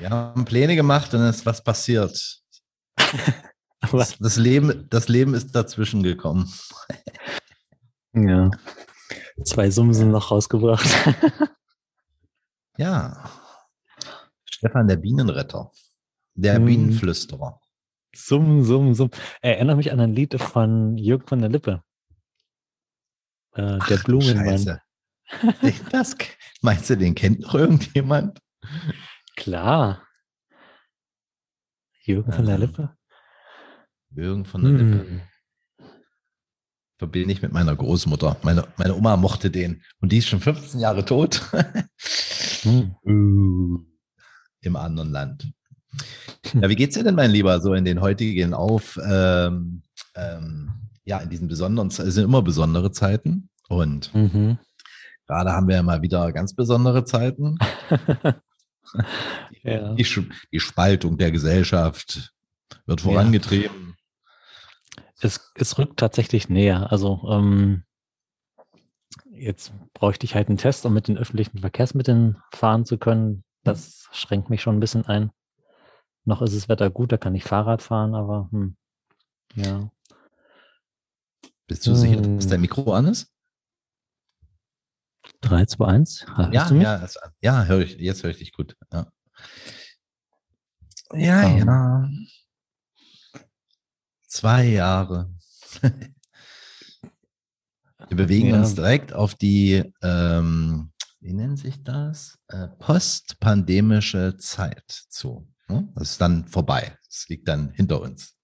Wir haben Pläne gemacht und es ist was passiert. das, das, Leben, das Leben ist dazwischen gekommen. Ja. Zwei Summen sind noch rausgebracht. ja. Stefan, der Bienenretter. Der hm. Bienenflüsterer. Summ, summ, summ. Erinnere mich an ein Lied von Jürgen von der Lippe. Äh, der Blumenmann. das, meinst du, den kennt noch irgendjemand? Klar. Jürgen von der ähm, Lippe. Jürgen von der hm. Lippe. Verbinde ich mit meiner Großmutter. Meine, meine Oma mochte den. Und die ist schon 15 Jahre tot. hm. Im anderen Land. Ja, wie geht's dir denn, mein Lieber, so in den heutigen Auf, ähm, ähm, ja, in diesen besonderen, es sind immer besondere Zeiten und mhm. gerade haben wir ja mal wieder ganz besondere Zeiten. ja. die, die, Spaltung der Gesellschaft wird vorangetrieben. Ja. Es, es rückt tatsächlich näher. Also ähm, jetzt bräuchte ich halt einen Test, um mit den öffentlichen Verkehrsmitteln fahren zu können. Das schränkt mich schon ein bisschen ein. Noch ist das Wetter gut, da kann ich Fahrrad fahren, aber hm, ja. Bist du sicher, dass dein hm. Mikro an ist? 3, 2, 1. Hörst ja, ja, ja hör ich, jetzt höre ich dich gut. Ja, ja. Um. Ähm. ja. Zwei Jahre. Wir bewegen ja. uns direkt auf die, ähm, wie nennt sich das? Äh, postpandemische Zeit zu. Ne? Das ist dann vorbei. Es liegt dann hinter uns.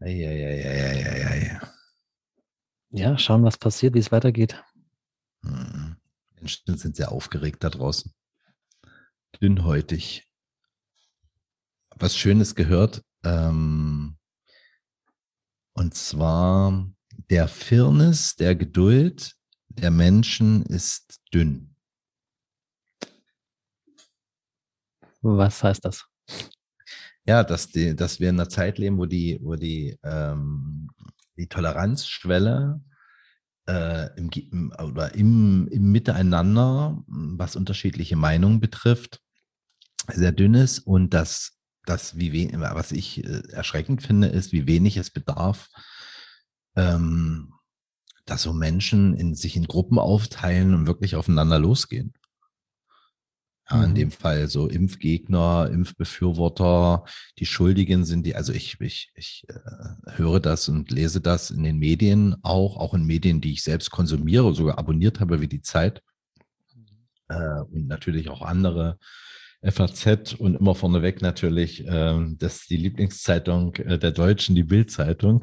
Eieieiei. Ja, schauen, was passiert, wie es weitergeht. Hm. Menschen sind sehr aufgeregt da draußen. Dünnhäutig. Was Schönes gehört. Ähm, und zwar der Firnis, der Geduld der Menschen ist dünn. Was heißt das? Ja, dass, die, dass wir in einer Zeit leben, wo die, wo die, ähm, die Toleranzschwelle äh, im, im, oder im, im Miteinander, was unterschiedliche Meinungen betrifft, sehr dünn ist und dass das, wie we was ich äh, erschreckend finde, ist, wie wenig es bedarf, ähm, dass so Menschen in, sich in Gruppen aufteilen und wirklich aufeinander losgehen. Ja, in dem mhm. Fall so Impfgegner, Impfbefürworter, die Schuldigen sind die, also ich, ich, ich äh, höre das und lese das in den Medien auch, auch in Medien, die ich selbst konsumiere, sogar abonniert habe wie die Zeit. Äh, und natürlich auch andere FAZ und immer vorneweg natürlich, äh, das ist die Lieblingszeitung äh, der Deutschen, die Bildzeitung,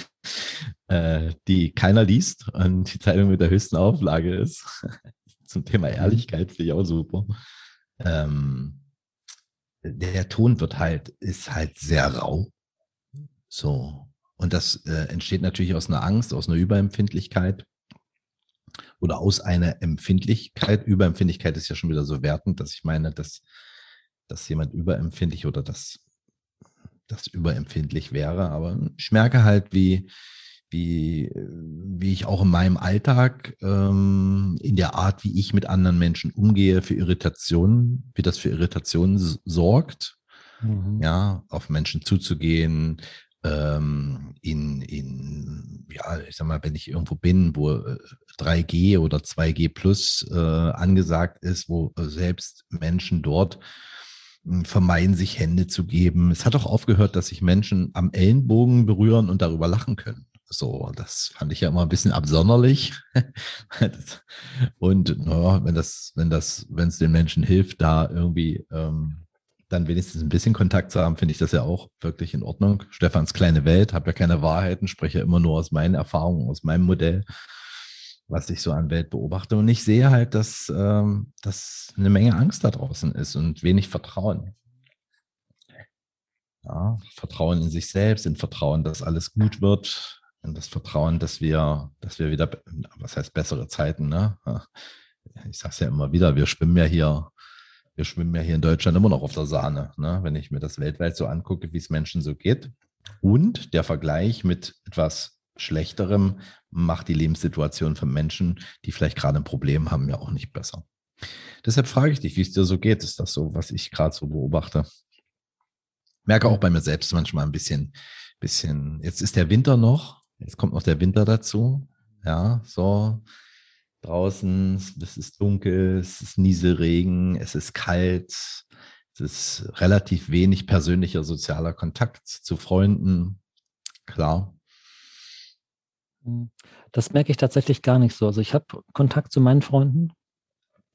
äh, die keiner liest und die Zeitung mit der höchsten Auflage ist zum Thema mhm. Ehrlichkeit finde ich auch super. Ähm, der Ton wird halt, ist halt sehr rau. So. Und das äh, entsteht natürlich aus einer Angst, aus einer Überempfindlichkeit oder aus einer Empfindlichkeit. Überempfindlichkeit ist ja schon wieder so wertend, dass ich meine, dass, dass jemand überempfindlich oder dass das überempfindlich wäre. Aber ich merke halt, wie, wie, wie ich auch in meinem Alltag, ähm, in der Art, wie ich mit anderen Menschen umgehe, für Irritationen, wie das für Irritationen sorgt. Mhm. Ja, auf Menschen zuzugehen, ähm, in, in, ja, ich sag mal, wenn ich irgendwo bin, wo 3G äh, oder 2G plus äh, angesagt ist, wo selbst Menschen dort hm, vermeiden, sich Hände zu geben. Es hat auch aufgehört, dass sich Menschen am Ellenbogen berühren und darüber lachen können. So, das fand ich ja immer ein bisschen absonderlich. und naja, wenn das, wenn das, wenn es den Menschen hilft, da irgendwie ähm, dann wenigstens ein bisschen Kontakt zu haben, finde ich das ja auch wirklich in Ordnung. Stefans kleine Welt, habe ja keine Wahrheiten, spreche immer nur aus meinen Erfahrungen, aus meinem Modell, was ich so an Welt beobachte. Und ich sehe halt, dass, ähm, dass eine Menge Angst da draußen ist und wenig Vertrauen. Ja, Vertrauen in sich selbst, in Vertrauen, dass alles gut wird, und das Vertrauen, dass wir, dass wir wieder, was heißt bessere Zeiten, ne? Ich sage es ja immer wieder, wir schwimmen ja hier, wir schwimmen ja hier in Deutschland immer noch auf der Sahne, ne? wenn ich mir das weltweit so angucke, wie es Menschen so geht. Und der Vergleich mit etwas Schlechterem macht die Lebenssituation von Menschen, die vielleicht gerade ein Problem haben, ja auch nicht besser. Deshalb frage ich dich, wie es dir so geht. Ist das so, was ich gerade so beobachte? Merke auch bei mir selbst manchmal ein bisschen, bisschen, jetzt ist der Winter noch, jetzt kommt noch der Winter dazu. Ja, so draußen, es ist dunkel, es ist Nieselregen, es ist kalt, es ist relativ wenig persönlicher sozialer Kontakt zu Freunden, klar. Das merke ich tatsächlich gar nicht so. Also ich habe Kontakt zu meinen Freunden,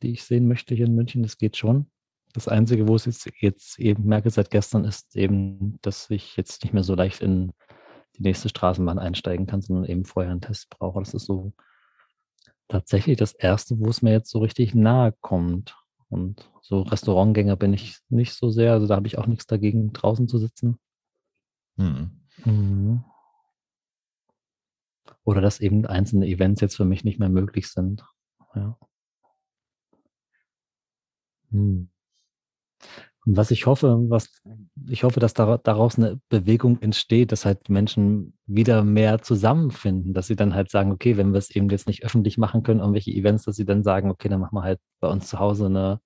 die ich sehen möchte hier in München, das geht schon. Das Einzige, wo es jetzt, jetzt eben merke seit gestern, ist eben, dass ich jetzt nicht mehr so leicht in die nächste Straßenbahn einsteigen kann, sondern eben vorher einen Test brauche. Das ist so tatsächlich das Erste, wo es mir jetzt so richtig nahe kommt. Und so Restaurantgänger bin ich nicht so sehr. Also da habe ich auch nichts dagegen, draußen zu sitzen. Mhm. Mhm. Oder dass eben einzelne Events jetzt für mich nicht mehr möglich sind. Ja. Hm. Und was ich hoffe, was ich hoffe, dass daraus eine Bewegung entsteht, dass halt Menschen wieder mehr zusammenfinden, dass sie dann halt sagen, okay, wenn wir es eben jetzt nicht öffentlich machen können, irgendwelche Events, dass sie dann sagen, okay, dann machen wir halt bei uns zu Hause eine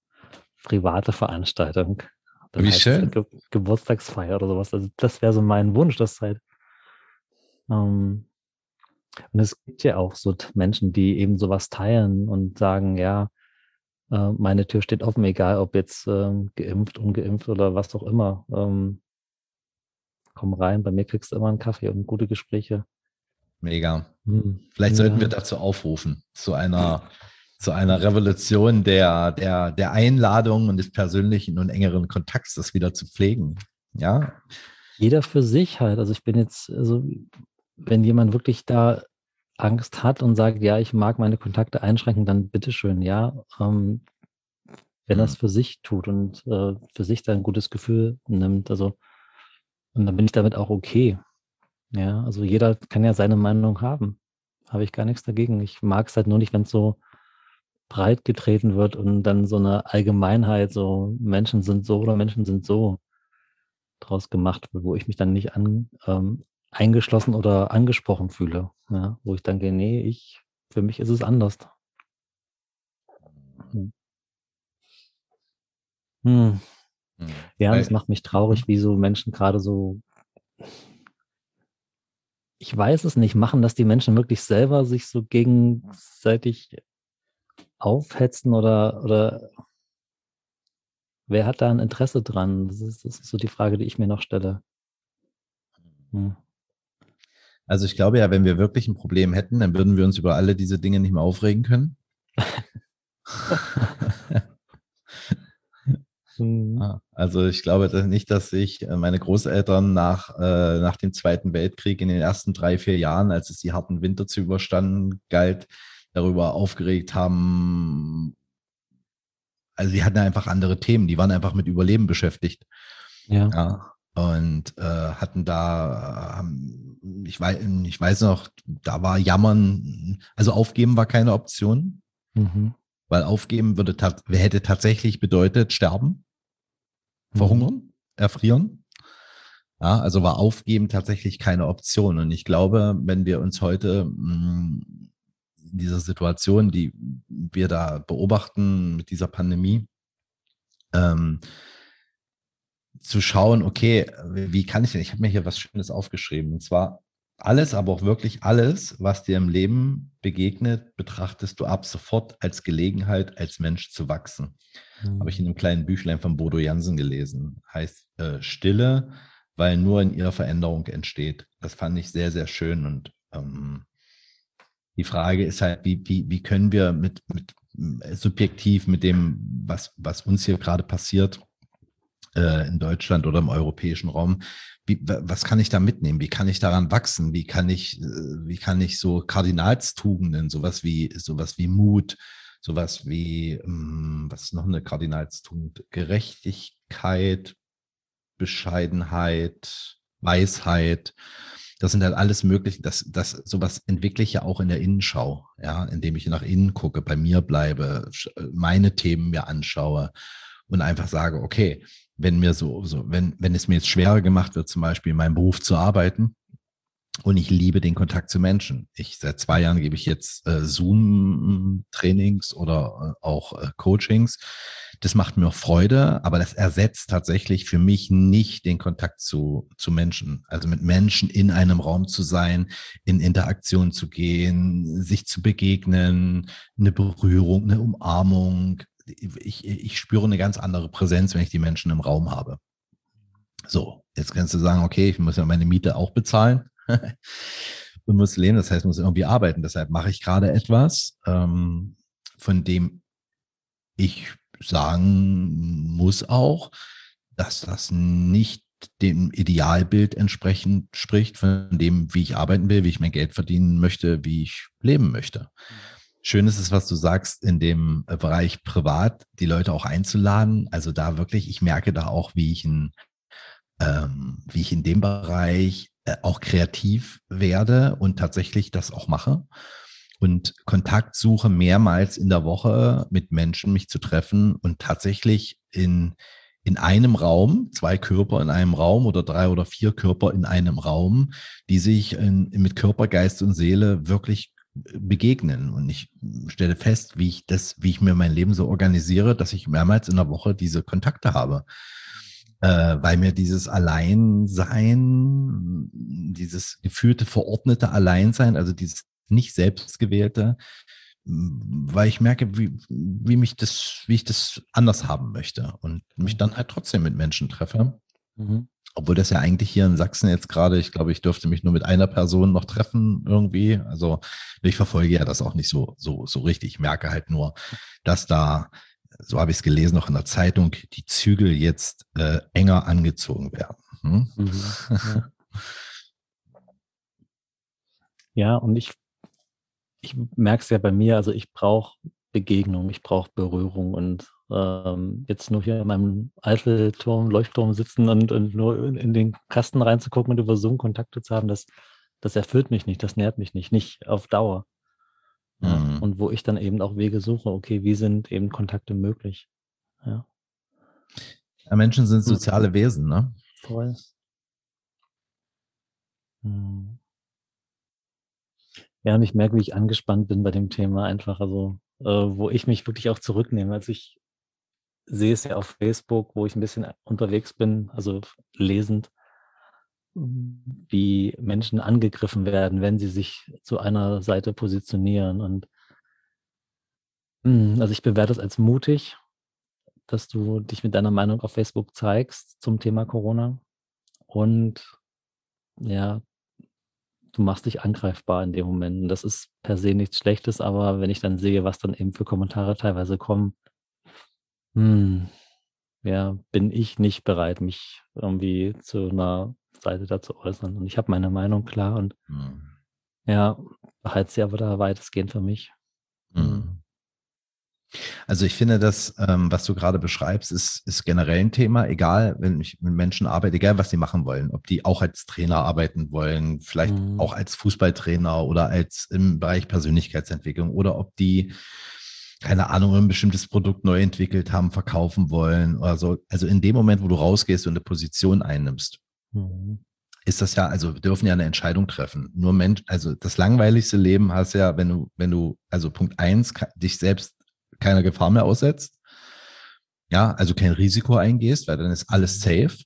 private Veranstaltung. Dann Wie schön. Ge Geburtstagsfeier oder sowas. Also das wäre so mein Wunsch, dass halt. Ähm, und es gibt ja auch so Menschen, die eben sowas teilen und sagen, ja, äh, meine Tür steht offen, egal ob jetzt ähm, geimpft, ungeimpft oder was auch immer. Ähm, komm rein, bei mir kriegst du immer einen Kaffee und gute Gespräche. Mega. Hm. Vielleicht sollten ja. wir dazu aufrufen, zu einer, zu einer Revolution der, der, der Einladung und des persönlichen und engeren Kontakts, das wieder zu pflegen. Ja. Jeder für sich halt. Also ich bin jetzt, also wenn jemand wirklich da Angst hat und sagt, ja, ich mag meine Kontakte einschränken, dann bitteschön, ja. Ähm, wenn mhm. für sich tut und äh, für sich da ein gutes Gefühl nimmt, also und dann bin ich damit auch okay. Ja, also jeder kann ja seine Meinung haben. Habe ich gar nichts dagegen. Ich mag es halt nur nicht, wenn es so breit getreten wird und dann so eine Allgemeinheit, so Menschen sind so oder Menschen sind so draus gemacht wird, wo ich mich dann nicht an, ähm, eingeschlossen oder angesprochen fühle. Ja, wo ich denke, nee, ich, für mich ist es anders. Hm. Hm. Hm. Ja, das macht mich traurig, hm. wie so Menschen gerade so. Ich weiß es nicht, machen das die Menschen wirklich selber sich so gegenseitig aufhetzen oder, oder wer hat da ein Interesse dran? Das ist, das ist so die Frage, die ich mir noch stelle. Hm. Also ich glaube ja, wenn wir wirklich ein Problem hätten, dann würden wir uns über alle diese Dinge nicht mehr aufregen können. Mhm. also ich glaube nicht, dass sich äh, meine Großeltern nach, äh, nach dem Zweiten Weltkrieg in den ersten drei, vier Jahren, als es die harten Winter zu überstanden galt, darüber aufgeregt haben. Also die hatten einfach andere Themen, die waren einfach mit Überleben beschäftigt. Ja. ja und äh, hatten da, äh, ich, weiß, ich weiß noch, da war Jammern, also aufgeben war keine Option, mhm. weil aufgeben würde hätte tatsächlich bedeutet sterben, mhm. verhungern, erfrieren. Ja, also war aufgeben tatsächlich keine Option. Und ich glaube, wenn wir uns heute mh, mm, in dieser Situation, die wir da beobachten mit dieser Pandemie, ähm, zu schauen, okay, wie kann ich denn? Ich habe mir hier was Schönes aufgeschrieben. Und zwar alles, aber auch wirklich alles, was dir im Leben begegnet, betrachtest du ab sofort als Gelegenheit, als Mensch zu wachsen. Mhm. Habe ich in einem kleinen Büchlein von Bodo Jansen gelesen. Heißt äh, Stille, weil nur in ihr Veränderung entsteht. Das fand ich sehr, sehr schön. Und ähm, die Frage ist halt, wie, wie, wie können wir mit, mit subjektiv mit dem, was, was uns hier gerade passiert, äh, in Deutschland oder im europäischen Raum. Wie, was kann ich da mitnehmen? Wie kann ich daran wachsen? Wie kann ich, äh, wie kann ich so Kardinalstugenden, sowas wie, sowas wie Mut, sowas wie, ähm, was ist noch eine Kardinalstugend? Gerechtigkeit, Bescheidenheit, Weisheit. Das sind halt alles mögliche, das, das, sowas entwickle ich ja auch in der Innenschau, ja, indem ich nach innen gucke, bei mir bleibe, meine Themen mir anschaue und einfach sage, okay, wenn mir so, so wenn, wenn es mir jetzt schwerer gemacht wird, zum Beispiel in meinem Beruf zu arbeiten, Und ich liebe den Kontakt zu Menschen. Ich seit zwei Jahren gebe ich jetzt äh, Zoom-Trainings oder äh, auch äh, Coachings. Das macht mir Freude, aber das ersetzt tatsächlich für mich nicht den Kontakt zu, zu Menschen. Also mit Menschen in einem Raum zu sein, in Interaktion zu gehen, sich zu begegnen, eine Berührung, eine Umarmung. Ich, ich spüre eine ganz andere Präsenz, wenn ich die Menschen im Raum habe. So, jetzt kannst du sagen, okay, ich muss ja meine Miete auch bezahlen und muss leben, das heißt, muss irgendwie arbeiten. Deshalb mache ich gerade etwas, ähm, von dem ich sagen muss auch, dass das nicht dem Idealbild entsprechend spricht, von dem, wie ich arbeiten will, wie ich mein Geld verdienen möchte, wie ich leben möchte. Schön ist es, was du sagst, in dem Bereich privat die Leute auch einzuladen. Also da wirklich, ich merke da auch, wie ich ein ähm, wie ich in dem Bereich äh, auch kreativ werde und tatsächlich das auch mache und Kontakt suche mehrmals in der Woche mit Menschen mich zu treffen und tatsächlich in in einem Raum, zwei Körper in einem Raum oder drei oder vier Körper in einem Raum, die sich in, mit Körper, Geist und Seele wirklich begegnen. Und ich stelle fest, wie ich das, wie ich mir mein Leben so organisiere, dass ich mehrmals in der Woche diese Kontakte habe äh, weil mir dieses Alleinsein, dieses gefühlte, verordnete Alleinsein, also dieses nicht selbstgewählte, weil ich merke, wie, wie mich das, wie ich das anders haben möchte und mich dann halt trotzdem mit Menschen treffe. Mhm. Obwohl das ja eigentlich hier in Sachsen jetzt gerade, ich glaube, ich dürfte mich nur mit einer Person noch treffen irgendwie. Also ich verfolge ja das auch nicht so, so, so richtig. Ich merke halt nur, dass da so habe ich es gelesen, noch in der Zeitung, die Zügel jetzt äh, enger angezogen werden. Hm? Mhm, ja. ja, und ich, ich merke es ja bei mir, also ich brauche Begegnung, ich brauche Berührung und ähm, jetzt nur hier in meinem Eiffelturm, Leuchtturm sitzen und, und nur in, in, den Kasten reinzugucken und über Zoom Kontakte zu haben, das, das erfüllt mich nicht, das nährt mich nicht, nicht auf Dauer. Ja, mhm. Und wo ich dann eben auch Wege suche, okay, wie sind eben Kontakte möglich? Ja. ja Menschen sind soziale Wesen, ne? Voll. Mhm. Ja, und ich merke, wie ich angespannt bin bei dem Thema einfach, also äh, wo ich mich wirklich auch zurücknehme. Also ich sehe es ja auf Facebook, wo ich ein bisschen unterwegs bin, also lesend, wie Menschen angegriffen werden, wenn sie sich zu einer Seite positionieren. Und hm, also ich bewerte es als mutig, dass du dich mit deiner Meinung auf Facebook zeigst zum Thema Corona. Und ja, du machst dich angreifbar in dem Moment. Und das ist per se nichts Schlechtes, aber wenn ich dann sehe, was dann eben für Kommentare teilweise kommen, hm, ja, bin ich nicht bereit, mich irgendwie zu einer Seite dazu äußern. Und ich habe meine Meinung klar und mhm. ja, behalte sie aber da weitestgehend für mich. Mhm. Also ich finde, das, ähm, was du gerade beschreibst, ist, ist generell ein Thema, egal, wenn ich mit Menschen arbeite, egal was sie machen wollen, ob die auch als Trainer arbeiten wollen, vielleicht mhm. auch als Fußballtrainer oder als im Bereich Persönlichkeitsentwicklung oder ob die keine Ahnung, ein bestimmtes Produkt neu entwickelt haben, verkaufen wollen oder so. Also in dem Moment, wo du rausgehst und eine Position einnimmst, mhm. ist das ja, also wir dürfen ja eine Entscheidung treffen. Nur Mensch, also das langweiligste Leben hast ja, wenn du, wenn du, also Punkt eins, dich selbst keiner Gefahr mehr aussetzt. Ja, also kein Risiko eingehst, weil dann ist alles safe.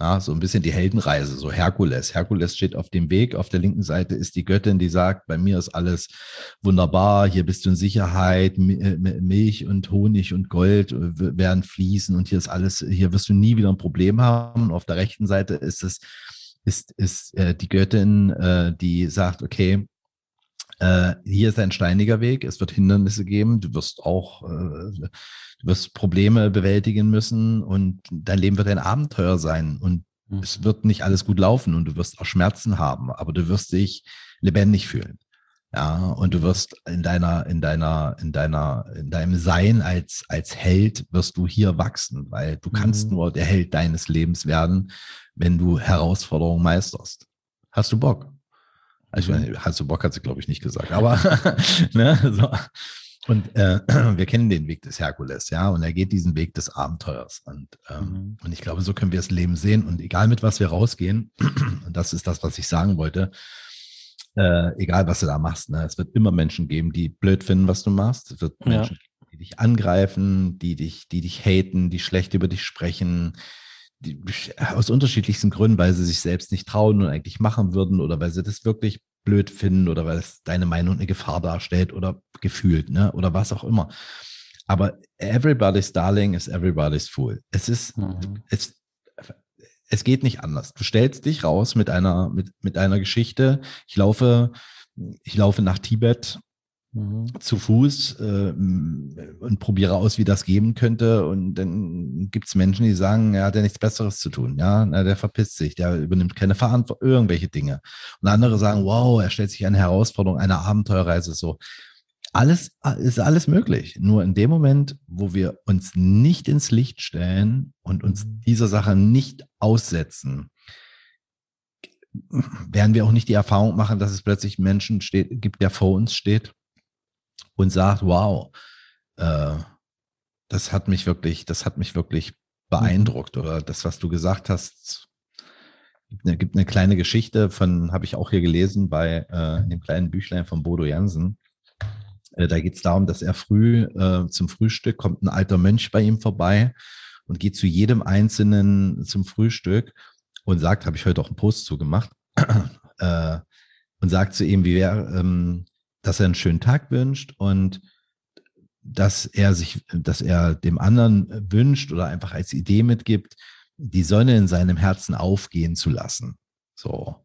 Ja, so ein bisschen die Heldenreise, so Herkules. Herkules steht auf dem Weg. Auf der linken Seite ist die Göttin, die sagt, bei mir ist alles wunderbar. Hier bist du in Sicherheit. Äh, Milch und Honig und Gold äh, werden fließen und hier ist alles, hier wirst du nie wieder ein Problem haben. Und auf der rechten Seite ist es, ist, ist äh, die Göttin, äh, die sagt, okay, äh, hier ist ein steiniger Weg, es wird Hindernisse geben, du wirst auch, äh, du wirst Probleme bewältigen müssen und dein Leben wird ein Abenteuer sein und mhm. es wird nicht alles gut laufen und du wirst auch Schmerzen haben, aber du wirst dich lebendig fühlen. Ja, und du wirst in deiner, in deiner, in deiner, in deinem Sein als, als Held wirst du hier wachsen, weil du kannst mhm. nur der Held deines Lebens werden, wenn du Herausforderungen meisterst. Hast du Bock? Also, ich meine, hast du Bock, hat sie, glaube ich, nicht gesagt. Aber, ne, so. Und äh, wir kennen den Weg des Herkules, ja, und er geht diesen Weg des Abenteuers. Und, ähm, mhm. und ich glaube, so können wir das Leben sehen. Und egal mit was wir rausgehen, und das ist das, was ich sagen wollte, äh, egal was du da machst, ne, es wird immer Menschen geben, die blöd finden, was du machst. Es wird Menschen geben, die dich angreifen, die dich, die dich haten, die schlecht über dich sprechen, die, aus unterschiedlichsten Gründen, weil sie sich selbst nicht trauen und eigentlich machen würden oder weil sie das wirklich blöd finden oder weil es deine Meinung eine Gefahr darstellt oder gefühlt, ne? Oder was auch immer. Aber everybody's darling is everybody's fool. Es ist, mhm. es, es geht nicht anders. Du stellst dich raus mit einer, mit, mit einer Geschichte. Ich laufe, ich laufe nach Tibet mhm. zu Fuß äh, und probiere aus, wie das geben könnte. Und dann gibt es Menschen, die sagen, er hat ja nichts Besseres zu tun. Ja, Na, der verpisst sich, der übernimmt keine Verantwortung, irgendwelche Dinge. Und andere sagen, wow, er stellt sich eine Herausforderung, eine Abenteuerreise so. Alles ist alles möglich. Nur in dem Moment, wo wir uns nicht ins Licht stellen und uns mhm. dieser Sache nicht aussetzen, werden wir auch nicht die Erfahrung machen, dass es plötzlich Menschen steht, gibt, der vor uns steht und sagt, wow, äh, das hat mich wirklich, das hat mich wirklich beeindruckt mhm. oder das, was du gesagt hast, gibt gibt eine kleine Geschichte von, habe ich auch hier gelesen bei äh, dem kleinen Büchlein von Bodo Jansen. Äh, da geht es darum, dass er früh äh, zum Frühstück kommt ein alter Mönch bei ihm vorbei und geht zu jedem Einzelnen zum Frühstück und sagt, habe ich heute auch einen Post zugemacht, äh, und sagt zu ihm, wie wäre, ähm, dass er einen schönen Tag wünscht und dass er sich, dass er dem anderen wünscht oder einfach als Idee mitgibt, die Sonne in seinem Herzen aufgehen zu lassen. So,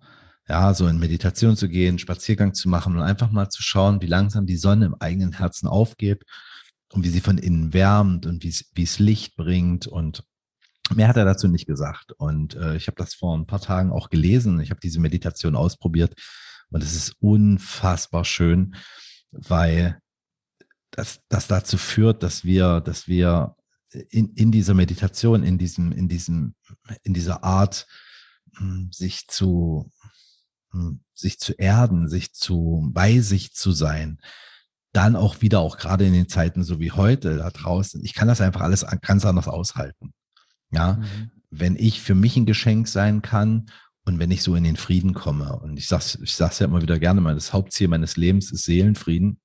ja, so in Meditation zu gehen, Spaziergang zu machen und einfach mal zu schauen, wie langsam die Sonne im eigenen Herzen aufgeht und wie sie von innen wärmt und wie es Licht bringt und Mehr hat er dazu nicht gesagt. Und äh, ich habe das vor ein paar Tagen auch gelesen. Ich habe diese Meditation ausprobiert und es ist unfassbar schön, weil das, das dazu führt, dass wir, dass wir in, in dieser Meditation, in diesem, in diesem, in dieser Art, hm, sich zu, hm, sich zu erden, sich zu, bei sich zu sein, dann auch wieder, auch gerade in den Zeiten so wie heute da draußen, ich kann das einfach alles ganz anders aushalten. Ja, mhm. wenn ich für mich ein Geschenk sein kann und wenn ich so in den Frieden komme, und ich sag's, ich sag's ja immer wieder gerne mal, das Hauptziel meines Lebens ist Seelenfrieden.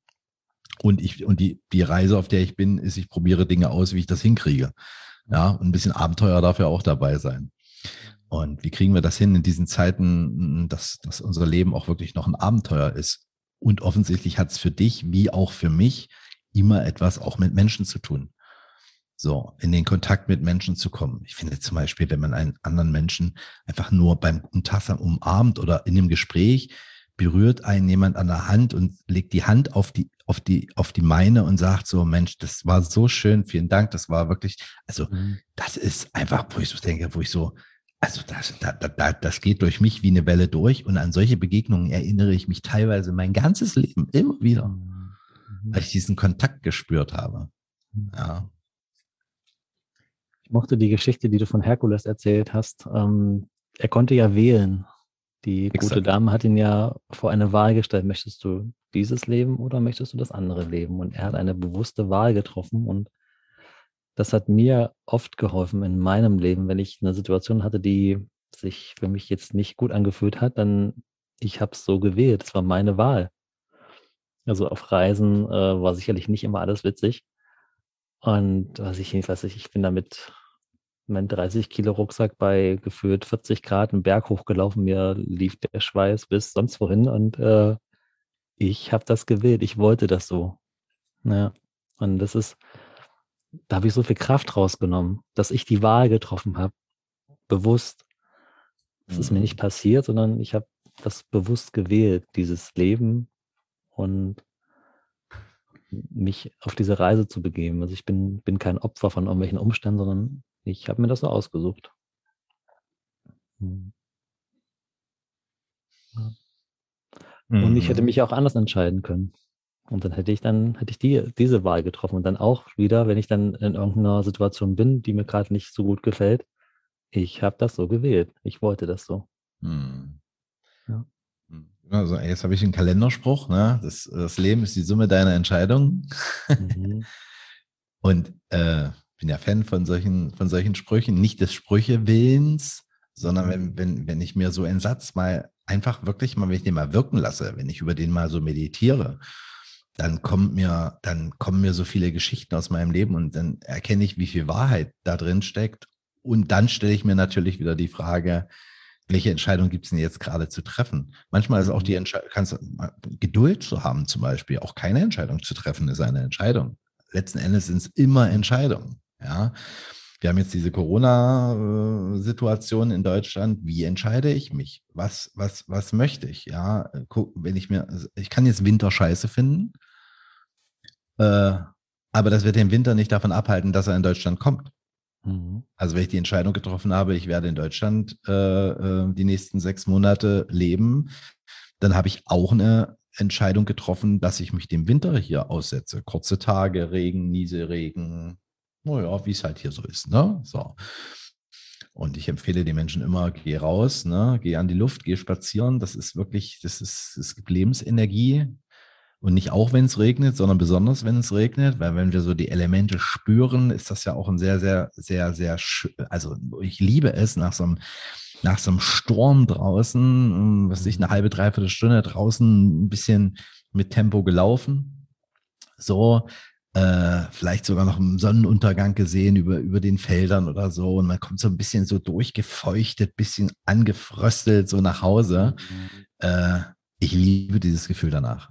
Und ich, und die, die Reise, auf der ich bin, ist, ich probiere Dinge aus, wie ich das hinkriege. Ja, und ein bisschen Abenteuer darf ja auch dabei sein. Und wie kriegen wir das hin in diesen Zeiten, dass, dass unser Leben auch wirklich noch ein Abenteuer ist? Und offensichtlich hat es für dich wie auch für mich immer etwas auch mit Menschen zu tun so in den Kontakt mit Menschen zu kommen. Ich finde zum Beispiel, wenn man einen anderen Menschen einfach nur beim Untertassen umarmt oder in dem Gespräch berührt einen jemand an der Hand und legt die Hand auf die auf die auf die meine und sagt so Mensch, das war so schön, vielen Dank, das war wirklich, also mhm. das ist einfach, wo ich so denke, wo ich so also das, da, da, das geht durch mich wie eine Welle durch und an solche Begegnungen erinnere ich mich teilweise mein ganzes Leben immer wieder, mhm. weil ich diesen Kontakt gespürt habe. Mhm. Ja. Ich mochte die Geschichte, die du von Herkules erzählt hast. Ähm, er konnte ja wählen. Die Exakt. gute Dame hat ihn ja vor eine Wahl gestellt. Möchtest du dieses Leben oder möchtest du das andere Leben? Und er hat eine bewusste Wahl getroffen und das hat mir oft geholfen in meinem Leben, wenn ich eine Situation hatte, die sich für mich jetzt nicht gut angefühlt hat, dann ich habe es so gewählt. Es war meine Wahl. Also auf Reisen äh, war sicherlich nicht immer alles witzig. Und was ich weiß ich, ich bin damit mein 30 Kilo Rucksack bei gefühlt 40 Grad einen Berg hochgelaufen. Mir lief der Schweiß bis sonst wohin und äh, ich habe das gewählt. Ich wollte das so. Ja. Und das ist, da habe ich so viel Kraft rausgenommen, dass ich die Wahl getroffen habe. Bewusst. Das mhm. ist mir nicht mhm. passiert, sondern ich habe das bewusst gewählt, dieses Leben und mich auf diese Reise zu begeben. Also ich bin, bin kein Opfer von irgendwelchen Umständen, sondern ich habe mir das so ausgesucht. Hm. Ja. Und ich hätte mhm. mich auch anders entscheiden können. Und dann hätte ich dann, hätte ich die, diese Wahl getroffen. Und dann auch wieder, wenn ich dann in irgendeiner Situation bin, die mir gerade nicht so gut gefällt, ich habe das so gewählt. Ich wollte das so. Hm. Ja. Also jetzt habe ich einen Kalenderspruch, ne? das, das Leben ist die Summe deiner Entscheidungen. Mhm. Und äh, bin ja Fan von solchen, von solchen Sprüchen, nicht des Sprüchewillens, sondern wenn, wenn, wenn ich mir so einen Satz mal einfach wirklich mal, wenn ich den mal wirken lasse, wenn ich über den mal so meditiere, dann kommt mir, dann kommen mir so viele Geschichten aus meinem Leben und dann erkenne ich, wie viel Wahrheit da drin steckt. Und dann stelle ich mir natürlich wieder die Frage, welche Entscheidung gibt es denn jetzt gerade zu treffen? Manchmal ist auch die mhm. Entscheidung, kannst Geduld zu haben, zum Beispiel, auch keine Entscheidung zu treffen, ist eine Entscheidung. Letzten Endes sind es immer Entscheidungen. Ja. Wir haben jetzt diese Corona-Situation in Deutschland. Wie entscheide ich mich? Was, was, was möchte ich? Ja, wenn ich mir, ich kann jetzt Winterscheiße finden, äh, aber das wird den Winter nicht davon abhalten, dass er in Deutschland kommt. Mhm. Also wenn ich die Entscheidung getroffen habe, ich werde in Deutschland äh, äh, die nächsten sechs Monate leben, dann habe ich auch eine Entscheidung getroffen, dass ich mich dem Winter hier aussetze. Kurze Tage, Regen, Nieselregen, naja, wie es halt hier so ist. Ne? So. Und ich empfehle den Menschen immer, geh raus, ne? geh an die Luft, geh spazieren. Das ist wirklich, das ist, es gibt Lebensenergie. Und nicht auch, wenn es regnet, sondern besonders, wenn es regnet, weil wenn wir so die Elemente spüren, ist das ja auch ein sehr, sehr, sehr, sehr, also ich liebe es nach so einem, nach so einem Sturm draußen, was ich eine halbe, dreiviertel Stunde draußen ein bisschen mit Tempo gelaufen. So, äh, vielleicht sogar noch einen Sonnenuntergang gesehen über, über den Feldern oder so. Und man kommt so ein bisschen so durchgefeuchtet, bisschen angefröstelt so nach Hause. Mhm. Äh, ich liebe dieses Gefühl danach.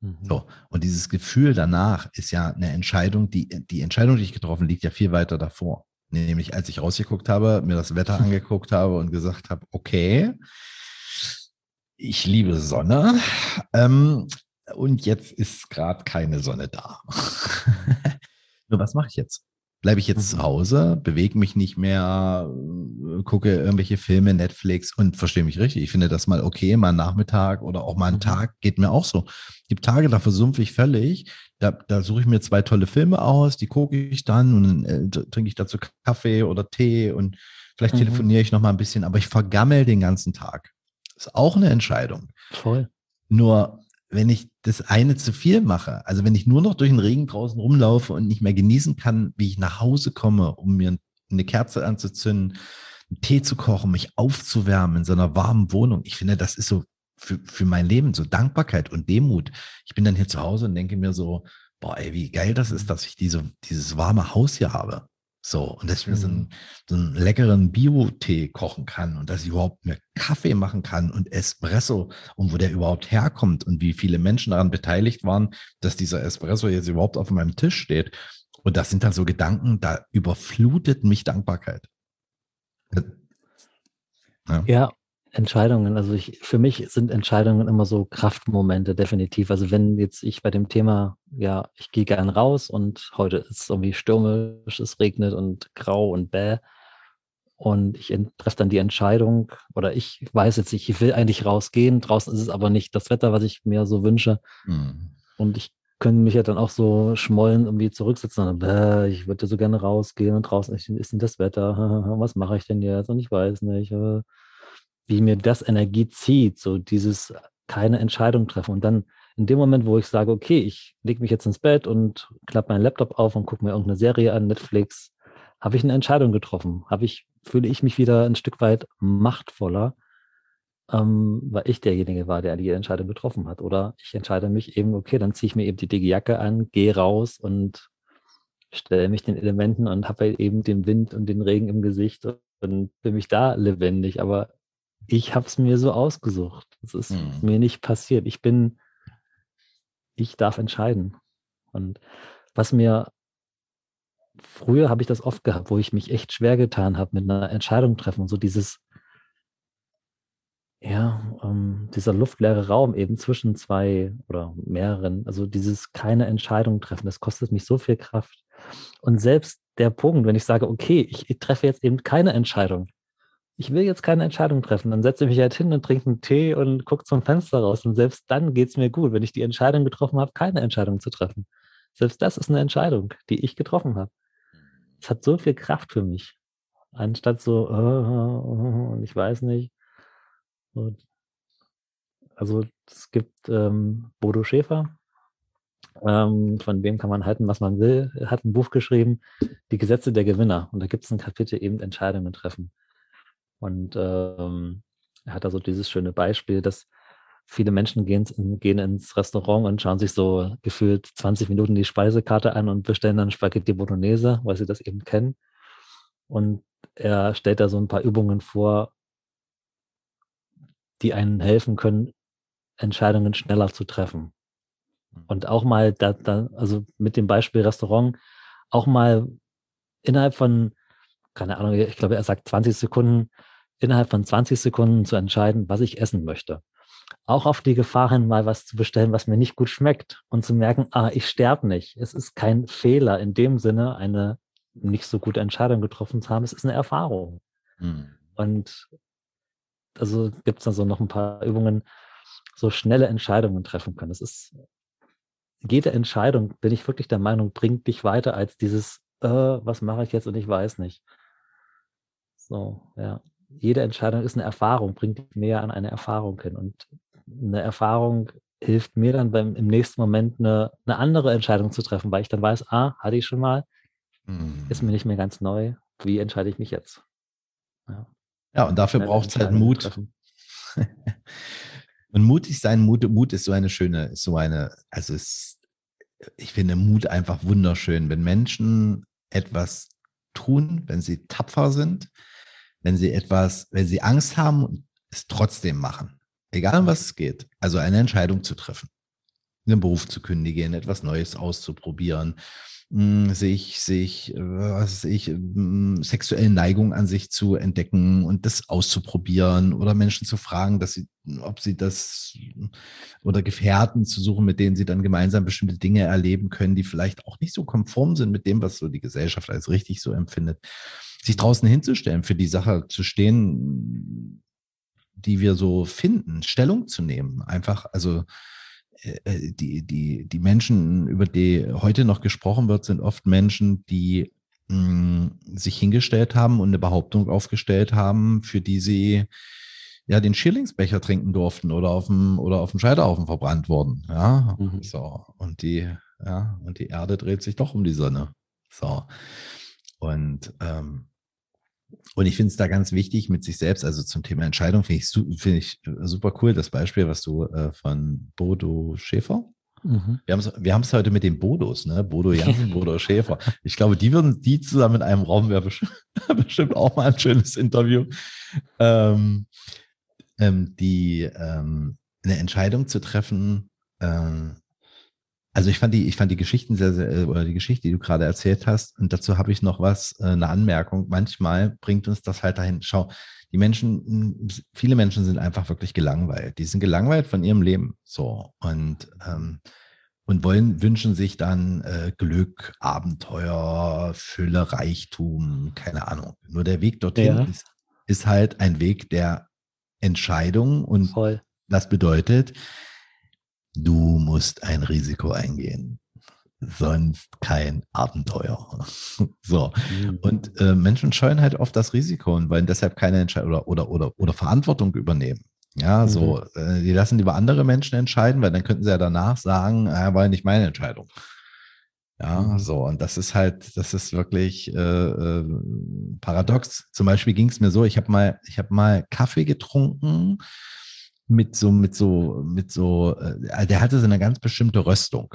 Mhm. So, und dieses Gefühl danach ist ja eine Entscheidung, die, die Entscheidung, die ich getroffen, liegt ja viel weiter davor. Nämlich, als ich rausgeguckt habe, mir das Wetter angeguckt habe und gesagt habe, okay, ich liebe Sonne. Ähm, und jetzt ist gerade keine Sonne da. Nur was mache ich jetzt? Bleibe ich jetzt mhm. zu Hause, bewege mich nicht mehr, äh, gucke irgendwelche Filme, Netflix und verstehe mich richtig. Ich finde das mal okay, mal einen Nachmittag oder auch mal einen mhm. Tag geht mir auch so. Es gibt Tage, da versumpfe ich völlig. Da, da suche ich mir zwei tolle Filme aus, die gucke ich dann und dann äh, trinke ich dazu Kaffee oder Tee und vielleicht mhm. telefoniere ich noch mal ein bisschen, aber ich vergammel den ganzen Tag. Das ist auch eine Entscheidung. Voll. Nur wenn ich das eine zu viel mache, also wenn ich nur noch durch den Regen draußen rumlaufe und nicht mehr genießen kann, wie ich nach Hause komme, um mir eine Kerze anzuzünden, einen Tee zu kochen, mich aufzuwärmen in so einer warmen Wohnung, ich finde, das ist so für, für mein Leben so Dankbarkeit und Demut. Ich bin dann hier zu Hause und denke mir so, boah, ey, wie geil das ist, dass ich diese, dieses warme Haus hier habe. So, und dass ich mir so einen, mhm. so einen leckeren Bio-Tee kochen kann und dass ich überhaupt mir Kaffee machen kann und Espresso und wo der überhaupt herkommt und wie viele Menschen daran beteiligt waren, dass dieser Espresso jetzt überhaupt auf meinem Tisch steht. Und das sind dann so Gedanken, da überflutet mich Dankbarkeit. Ja, ja Entscheidungen, also ich, für mich sind Entscheidungen immer so Kraftmomente, definitiv. Also wenn jetzt ich bei dem Thema, ja, ich gehe gern raus und heute ist es irgendwie stürmisch, es regnet und grau und bäh und ich treffe dann die Entscheidung oder ich weiß jetzt, ich will eigentlich rausgehen, draußen ist es aber nicht das Wetter, was ich mir so wünsche mhm. und ich könnte mich ja dann auch so schmollen irgendwie zurücksitzen und bäh, ich würde so gerne rausgehen und draußen ist nicht das Wetter, was mache ich denn jetzt und ich weiß nicht, äh wie mir das Energie zieht, so dieses keine Entscheidung treffen. Und dann in dem Moment, wo ich sage, okay, ich lege mich jetzt ins Bett und klappe meinen Laptop auf und gucke mir irgendeine Serie an, Netflix, habe ich eine Entscheidung getroffen. Habe ich, fühle ich mich wieder ein Stück weit machtvoller, ähm, weil ich derjenige war, der die Entscheidung getroffen hat. Oder ich entscheide mich eben, okay, dann ziehe ich mir eben die dicke Jacke an, gehe raus und stelle mich den Elementen und habe halt eben den Wind und den Regen im Gesicht und bin mich da lebendig. Aber ich habe es mir so ausgesucht. Es ist hm. mir nicht passiert. Ich bin, ich darf entscheiden. Und was mir früher habe ich das oft gehabt, wo ich mich echt schwer getan habe mit einer Entscheidung treffen. So dieses, ja, ähm, dieser luftleere Raum eben zwischen zwei oder mehreren, also dieses keine Entscheidung treffen, das kostet mich so viel Kraft. Und selbst der Punkt, wenn ich sage, okay, ich, ich treffe jetzt eben keine Entscheidung, ich will jetzt keine Entscheidung treffen. Dann setze ich mich halt hin und trinke einen Tee und gucke zum Fenster raus. Und selbst dann geht es mir gut, wenn ich die Entscheidung getroffen habe, keine Entscheidung zu treffen. Selbst das ist eine Entscheidung, die ich getroffen habe. Es hat so viel Kraft für mich. Anstatt so, oh, oh, oh, ich weiß nicht. Und, Also es gibt ähm, Bodo Schäfer, ähm, von wem kann man halten, was man will, er hat ein Buch geschrieben, Die Gesetze der Gewinner. Und da gibt es ein Kapitel eben Entscheidungen treffen. Und ähm, er hat also dieses schöne Beispiel, dass viele Menschen gehen, gehen, ins Restaurant und schauen sich so gefühlt 20 Minuten die Speisekarte an und bestellen dann Spaghetti Bolognese, weil sie das eben kennen. Und er stellt da so ein paar Übungen vor, die einen helfen können, Entscheidungen schneller zu treffen. Mhm. Und auch mal, da, da, also mit dem Beispiel Restaurant, auch mal innerhalb von, keine Ahnung, ich glaube, er sagt 20 Sekunden, innerhalb von 20 Sekunden zu entscheiden, was ich essen möchte. Auch auf die Gefahr hin, mal was zu bestellen, was mir nicht gut schmeckt und zu merken, ah, ich sterbe nicht. Es ist kein Fehler in dem Sinne, eine nicht so gute Entscheidung getroffen zu haben. Es ist eine Erfahrung. Mhm. Und also gibt es da so noch ein paar Übungen, so schnelle Entscheidungen treffen können. Es ist jede Entscheidung, bin ich wirklich der Meinung, bringt dich weiter als dieses, äh, was mache ich jetzt und ich weiß nicht. So, ja. Jede Entscheidung ist eine Erfahrung, bringt dich näher an eine Erfahrung hin. Und eine Erfahrung hilft mir dann beim, im nächsten Moment eine, eine andere Entscheidung zu treffen, weil ich dann weiß, ah, hatte ich schon mal, hm. ist mir nicht mehr ganz neu. Wie entscheide ich mich jetzt? Ja, ja und dafür braucht es halt Mut. Und mutig sein, Mut, Mut ist so eine schöne, so eine, also es, ich finde Mut einfach wunderschön, wenn Menschen etwas tun, wenn sie tapfer sind, wenn sie etwas, wenn sie Angst haben es trotzdem machen. Egal um was es geht. Also eine Entscheidung zu treffen, einen Beruf zu kündigen, etwas Neues auszuprobieren, hm, sich, sich, äh, was weiß ich, hm, sexuelle Neigung an sich zu entdecken und das auszuprobieren oder Menschen zu fragen, dass sie, ob sie das oder Gefährten zu suchen, mit denen sie dann gemeinsam bestimmte Dinge erleben können, die vielleicht auch nicht so konform sind mit dem, was so die Gesellschaft als richtig so empfindet. Sich draußen hinzustellen, für die Sache zu stehen, die wir so finden, Stellung zu nehmen, einfach, also äh, äh, die, die, die Menschen, über die heute noch gesprochen wird, sind oft Menschen, die mh, hm, sich hingestellt haben und eine Behauptung aufgestellt haben, für die sie ja den Schierlingsbecher trinken durften oder auf dem oder auf dem Scheiterhaufen verbrannt wurden. Ja, mhm. so und die ja und die Erde dreht sich doch um die Sonne. So und ähm, und ich finde es da ganz wichtig mit sich selbst, also zum Thema Entscheidung, finde ich, find ich äh, super cool, das Beispiel, was du äh, von Bodo Schäfer. Mhm. Wir haben es heute mit den Bodos, ne? Bodo Jansen, Bodo Schäfer. Ich glaube, die würden, die zusammen in einem Raum wäre bestimmt, bestimmt, auch mal ein schönes Interview. Ähm, ähm, die ähm, eine Entscheidung zu treffen, ähm, also ich fand die, ich fand die Geschichten sehr, sehr, äh, oder die Geschichte, die du gerade erzählt hast, und dazu habe ich noch was, äh, eine Anmerkung. Manchmal bringt uns das halt dahin, schau, die Menschen, viele Menschen sind einfach wirklich gelangweilt. Die sind gelangweilt von ihrem Leben. So. Und, ähm, und wollen, wünschen sich dann äh, Glück, Abenteuer, Fülle, Reichtum, keine Ahnung. Nur der Weg dorthin ja. ist, ist halt ein Weg der Entscheidung und Voll. das bedeutet, Du musst ein Risiko eingehen, sonst kein Abenteuer. so. Mhm. Und äh, Menschen scheuen halt oft das Risiko und wollen deshalb keine Entscheidung oder, oder, oder, oder Verantwortung übernehmen. Ja, mhm. so, äh, die lassen lieber andere Menschen entscheiden, weil dann könnten sie ja danach sagen, äh, war ja nicht meine Entscheidung. Ja, mhm. so, und das ist halt, das ist wirklich äh, äh, paradox. Zum Beispiel ging es mir so, ich habe mal, ich habe mal Kaffee getrunken mit so, mit so, mit so, äh, der hatte so eine ganz bestimmte Röstung.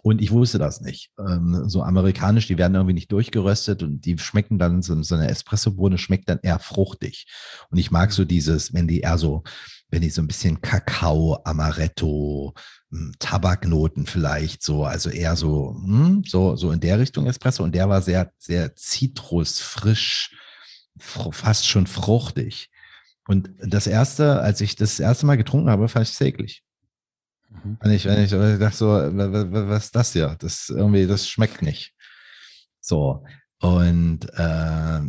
Und ich wusste das nicht. Ähm, so amerikanisch, die werden irgendwie nicht durchgeröstet und die schmecken dann, so, so eine Espressobohne schmeckt dann eher fruchtig. Und ich mag so dieses, wenn die eher so, wenn die so ein bisschen Kakao, Amaretto, hm, Tabaknoten vielleicht so, also eher so, hm, so, so in der Richtung Espresso. Und der war sehr, sehr zitrusfrisch, fast schon fruchtig. Und das erste, als ich das erste Mal getrunken habe, fand ich es eklig. Mhm. Wenn ich, ich, dachte so, was ist das hier? Das irgendwie, das schmeckt nicht. So. Und äh,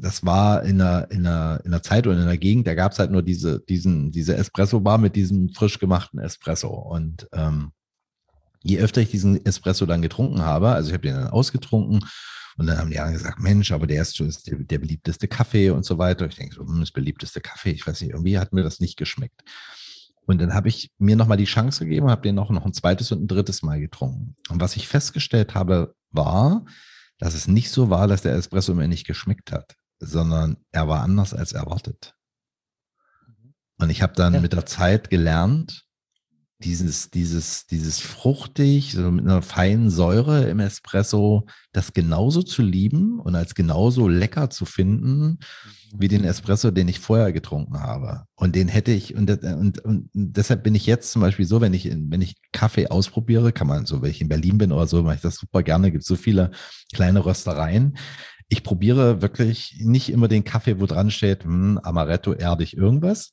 das war in einer, in, einer, in einer Zeit oder in einer Gegend, da gab es halt nur diese, diesen, diese Espresso-Bar mit diesem frisch gemachten Espresso. Und ähm, je öfter ich diesen Espresso dann getrunken habe, also ich habe den dann ausgetrunken und dann haben die anderen gesagt, Mensch, aber der ist, ist der, der, beliebteste Kaffee und so weiter. Ich denke so, hm, das beliebteste Kaffee, ich weiß nicht, irgendwie hat mir das nicht geschmeckt. Und dann habe ich mir nochmal die Chance gegeben, habe den auch noch ein zweites und ein drittes Mal getrunken. Und was ich festgestellt habe, war, dass es nicht so war, dass der Espresso mir nicht geschmeckt hat, sondern er war anders als erwartet. Und ich habe dann ja. mit der Zeit gelernt, dieses, dieses, dieses fruchtig, so mit einer feinen Säure im Espresso, das genauso zu lieben und als genauso lecker zu finden, wie den Espresso, den ich vorher getrunken habe. Und den hätte ich, und, und, und deshalb bin ich jetzt zum Beispiel so, wenn ich, wenn ich Kaffee ausprobiere, kann man so, wenn ich in Berlin bin oder so, mache ich das super gerne, gibt so viele kleine Röstereien. Ich probiere wirklich nicht immer den Kaffee, wo dran steht, hm, Amaretto, erdig, irgendwas.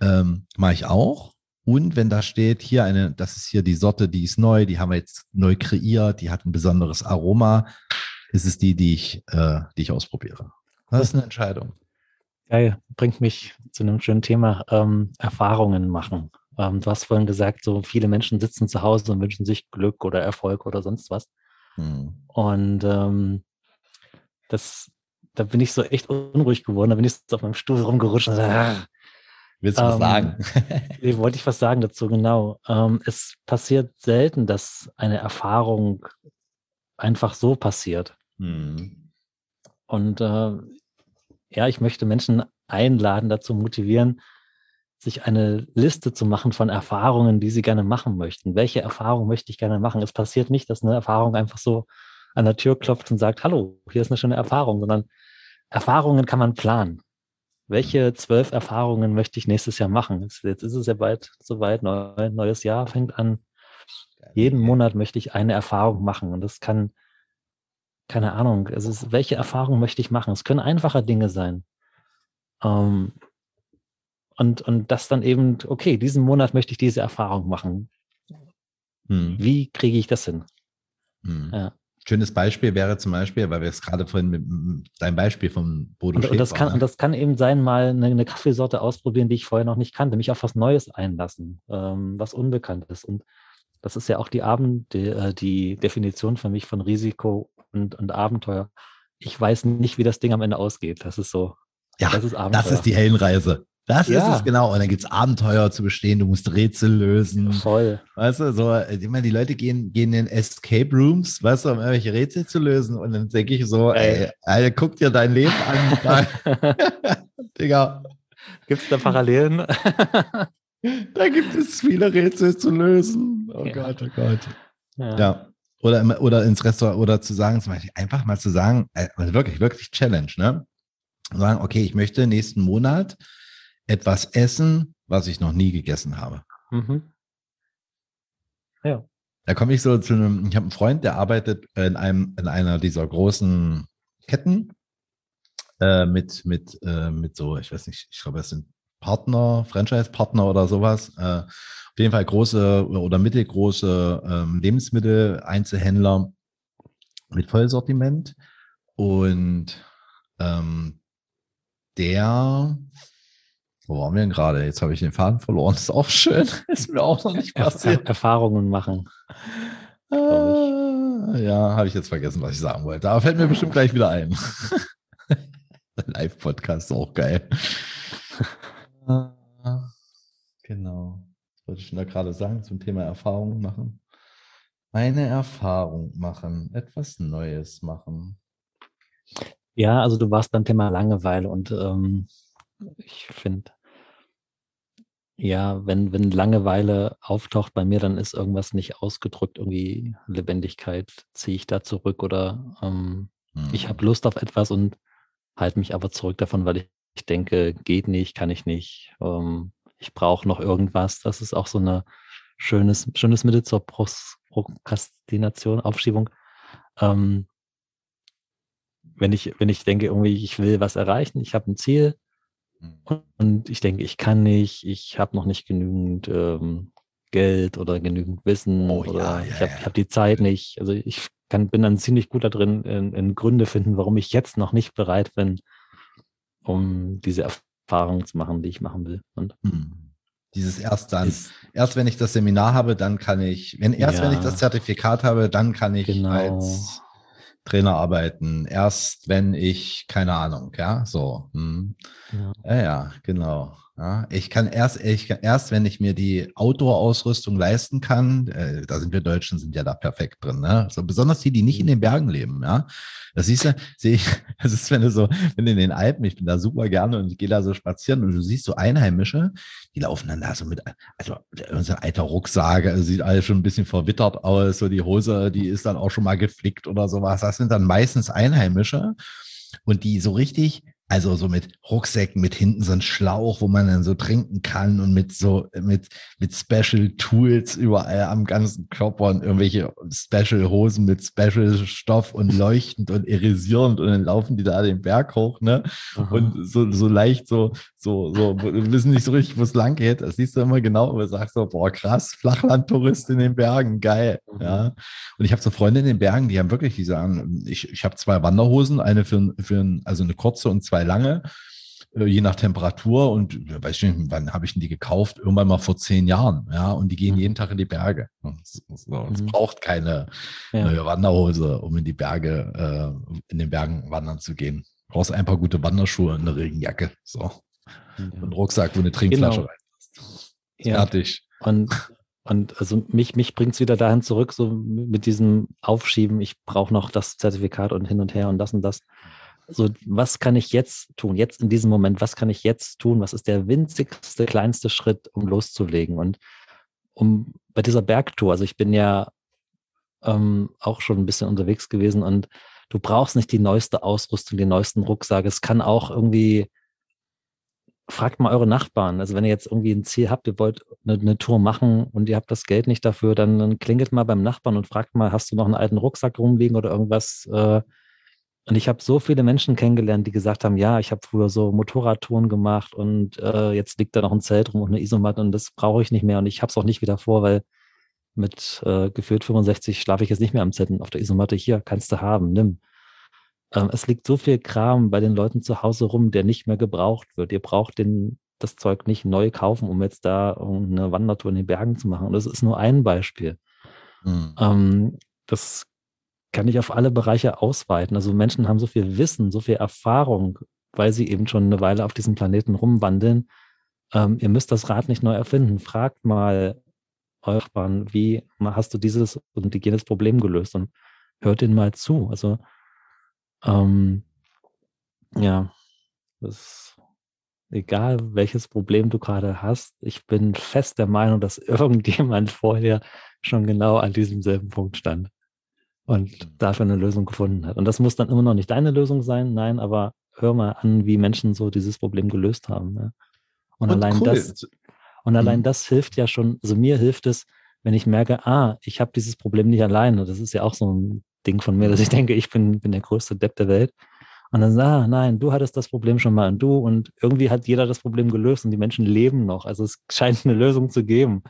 Ähm, mache ich auch. Und wenn da steht, hier eine, das ist hier die Sorte, die ist neu, die haben wir jetzt neu kreiert, die hat ein besonderes Aroma, ist es die, die ich, äh, die ich ausprobiere. Das ist eine Entscheidung. Geil, bringt mich zu einem schönen Thema, ähm, Erfahrungen machen. Ähm, du hast vorhin gesagt, so viele Menschen sitzen zu Hause und wünschen sich Glück oder Erfolg oder sonst was. Hm. Und ähm, das, da bin ich so echt unruhig geworden. Da bin ich so auf meinem Stuhl rumgerutscht und so, ah, Willst du was ähm, sagen? nee, wollte ich was sagen dazu, genau. Ähm, es passiert selten, dass eine Erfahrung einfach so passiert. Hm. Und äh, ja, ich möchte Menschen einladen, dazu motivieren, sich eine Liste zu machen von Erfahrungen, die sie gerne machen möchten. Welche Erfahrung möchte ich gerne machen? Es passiert nicht, dass eine Erfahrung einfach so an der Tür klopft und sagt, hallo, hier ist eine schöne Erfahrung, sondern Erfahrungen kann man planen welche zwölf Erfahrungen möchte ich nächstes Jahr machen? Jetzt ist es ja bald soweit, neu, neues Jahr fängt an. Jeden Monat möchte ich eine Erfahrung machen und das kann, keine Ahnung, es ist, welche Erfahrung möchte ich machen? Es können einfache Dinge sein. Ähm, und, und das dann eben, okay, diesen Monat möchte ich diese Erfahrung machen. Hm. Wie kriege ich das hin? Hm. Ja. Schönes Beispiel wäre zum Beispiel, weil wir es gerade vorhin mit deinem Beispiel vom Bodo und, und das kann, ne? und das kann eben sein, mal eine, eine, Kaffeesorte ausprobieren, die ich vorher noch nicht kannte, mich auf was Neues einlassen, ähm, was Unbekanntes. Und das ist ja auch die Abend, die, äh, die Definition für mich von Risiko und, und Abenteuer. Ich weiß nicht, wie das Ding am Ende ausgeht. Das ist so. Ja, das ist, Abenteuer. das ist die Hellenreise. Das ja. ist es genau. Und dann gibt es Abenteuer zu bestehen, du musst Rätsel lösen. Voll. Weißt du, so, ich meine, die Leute gehen, gehen in Escape Rooms, weißt du, um irgendwelche Rätsel zu lösen. Und dann denke ich so, ey, ey, guck dir dein Leben an. Digga. Gibt es da Parallelen? da gibt es viele Rätsel zu lösen. Oh ja. Gott, oh Gott. Ja. ja. Oder, oder ins Restaurant, oder zu sagen, zum Beispiel einfach mal zu sagen, also wirklich, wirklich Challenge, ne? Sagen, okay, ich möchte nächsten Monat etwas essen, was ich noch nie gegessen habe. Mhm. Ja. Da komme ich so zu einem, ich habe einen Freund, der arbeitet in einem, in einer dieser großen Ketten äh, mit, mit, äh, mit so, ich weiß nicht, ich glaube, es sind Partner, Franchise-Partner oder sowas. Äh, auf jeden Fall große oder mittelgroße ähm, Lebensmittel-Einzelhändler mit Vollsortiment. Und ähm, der wo waren wir denn gerade? Jetzt habe ich den Faden verloren. Das ist auch schön. Ist mir auch noch nicht passiert. Erfahrungen machen. Ah, ja, habe ich jetzt vergessen, was ich sagen wollte. Aber fällt mir bestimmt gleich wieder ein. Live-Podcast ist auch geil. genau. Was wollte ich schon da gerade sagen zum Thema Erfahrung machen? Eine Erfahrung machen, etwas Neues machen. Ja, also du warst beim Thema Langeweile und ähm, ich finde, ja, wenn, wenn Langeweile auftaucht bei mir, dann ist irgendwas nicht ausgedrückt, irgendwie Lebendigkeit ziehe ich da zurück oder ähm, mhm. ich habe Lust auf etwas und halte mich aber zurück davon, weil ich, ich denke, geht nicht, kann ich nicht, ähm, ich brauche noch irgendwas. Das ist auch so eine schönes, schönes Mittel zur Prokrastination, Aufschiebung. Ähm, wenn ich, wenn ich denke, irgendwie, ich will was erreichen, ich habe ein Ziel. Und ich denke, ich kann nicht, ich habe noch nicht genügend ähm, Geld oder genügend Wissen oh, oder ja, ja, ich habe ja. hab die Zeit nicht. Also ich kann, bin dann ziemlich gut da drin, in, in, Gründe finden, warum ich jetzt noch nicht bereit bin, um diese Erfahrung zu machen, die ich machen will. Und hm. Dieses erst dann. Ist, erst wenn ich das Seminar habe, dann kann ich, wenn erst wenn ich das Zertifikat habe, dann kann ich genau. als Trainer arbeiten, erst wenn ich, keine Ahnung, ja, so. Hm. Ja. ja, ja, genau. Ja, ich kann erst, ich kann erst, wenn ich mir die Outdoor-Ausrüstung leisten kann, äh, da sind wir Deutschen, sind ja da perfekt drin, ne? So, besonders die, die nicht in den Bergen leben, ja. Das siehst du, sehe ich, das ist, wenn du so, wenn du in den Alpen, ich bin da super gerne und ich gehe da so spazieren und du siehst so Einheimische, die laufen dann da so mit, also unser alter Rucksack, also sieht alles schon ein bisschen verwittert aus, so die Hose, die ist dann auch schon mal geflickt oder sowas. Das sind dann meistens Einheimische und die so richtig also so mit Rucksäcken, mit hinten so ein Schlauch, wo man dann so trinken kann und mit so, mit, mit Special Tools überall am ganzen Körper und irgendwelche Special Hosen mit Special Stoff und leuchtend und irisierend und dann laufen die da den Berg hoch, ne? Aha. Und so, so leicht so, so, so, wissen nicht so richtig, wo es lang geht. Das siehst du immer genau und sagst so, boah, krass, Flachlandtourist in den Bergen, geil, mhm. ja. Und ich habe so Freunde in den Bergen, die haben wirklich, die sagen, ich, ich habe zwei Wanderhosen, eine für, für also eine kurze und zwei lange, äh, je nach Temperatur. Und weiß ich nicht, wann habe ich denn die gekauft? Irgendwann mal vor zehn Jahren. Ja, und die gehen mhm. jeden Tag in die Berge. Es mhm. braucht keine ja. neue Wanderhose, um in die Berge, äh, in den Bergen wandern zu gehen. Du brauchst ein paar gute Wanderschuhe und eine Regenjacke. So. Ja. Und einen Rucksack, wo eine Trinkflasche genau. reinpasst. Ja. Fertig. Und und also mich, mich bringt es wieder dahin zurück, so mit diesem Aufschieben, ich brauche noch das Zertifikat und hin und her und das und das so, was kann ich jetzt tun, jetzt in diesem Moment, was kann ich jetzt tun? Was ist der winzigste, kleinste Schritt, um loszulegen? Und um bei dieser Bergtour, also ich bin ja ähm, auch schon ein bisschen unterwegs gewesen und du brauchst nicht die neueste Ausrüstung, die neuesten Rucksack. Es kann auch irgendwie, fragt mal eure Nachbarn. Also wenn ihr jetzt irgendwie ein Ziel habt, ihr wollt eine, eine Tour machen und ihr habt das Geld nicht dafür, dann, dann, klingelt mal beim Nachbarn und fragt mal, hast du noch einen alten Rucksack rumliegen oder irgendwas? Äh, und ich habe so viele Menschen kennengelernt, die gesagt haben, ja, ich habe früher so Motorradtouren gemacht und äh, jetzt liegt da noch ein Zelt rum und eine Isomatte und das brauche ich nicht mehr und ich habe es auch nicht wieder vor, weil mit äh, gefühlt 65 schlafe ich jetzt nicht mehr am Zelt und auf der Isomatte. Hier, kannst du haben, nimm. Ähm, es liegt so viel Kram bei den Leuten zu Hause rum, der nicht mehr gebraucht wird. Ihr braucht den, das Zeug nicht neu kaufen, um jetzt da eine Wandertour in den Bergen zu machen. Und das ist nur ein Beispiel. Mhm. Das kann ich auf alle Bereiche ausweiten. Also Menschen haben so viel Wissen, so viel Erfahrung, weil sie eben schon eine Weile auf diesem Planeten rumwandeln. Ähm, ihr müsst das Rad nicht neu erfinden. Fragt mal euch, wie hast du dieses und jenes Problem gelöst und hört ihnen mal zu. Also ähm, ja, das ist egal welches Problem du gerade hast. Ich bin fest der Meinung, dass irgendjemand vorher schon genau an diesem selben Punkt stand und mhm. dafür eine Lösung gefunden hat. Und das muss dann immer noch nicht deine Lösung sein, nein, aber hör mal an, wie Menschen so dieses Problem gelöst haben. Ne? Und, und, allein cool. das und allein mhm. das hilft ja schon, also mir hilft es, wenn ich merke, ah, ich habe dieses Problem nicht alleine. Das ist ja auch so ein Ding von mir, dass ich denke, ich bin, bin der größte Depp der Welt. Und dann ah, nein, du hattest das Problem schon mal und du und irgendwie hat jeder das Problem gelöst und die Menschen leben noch. Also es scheint eine Lösung zu geben.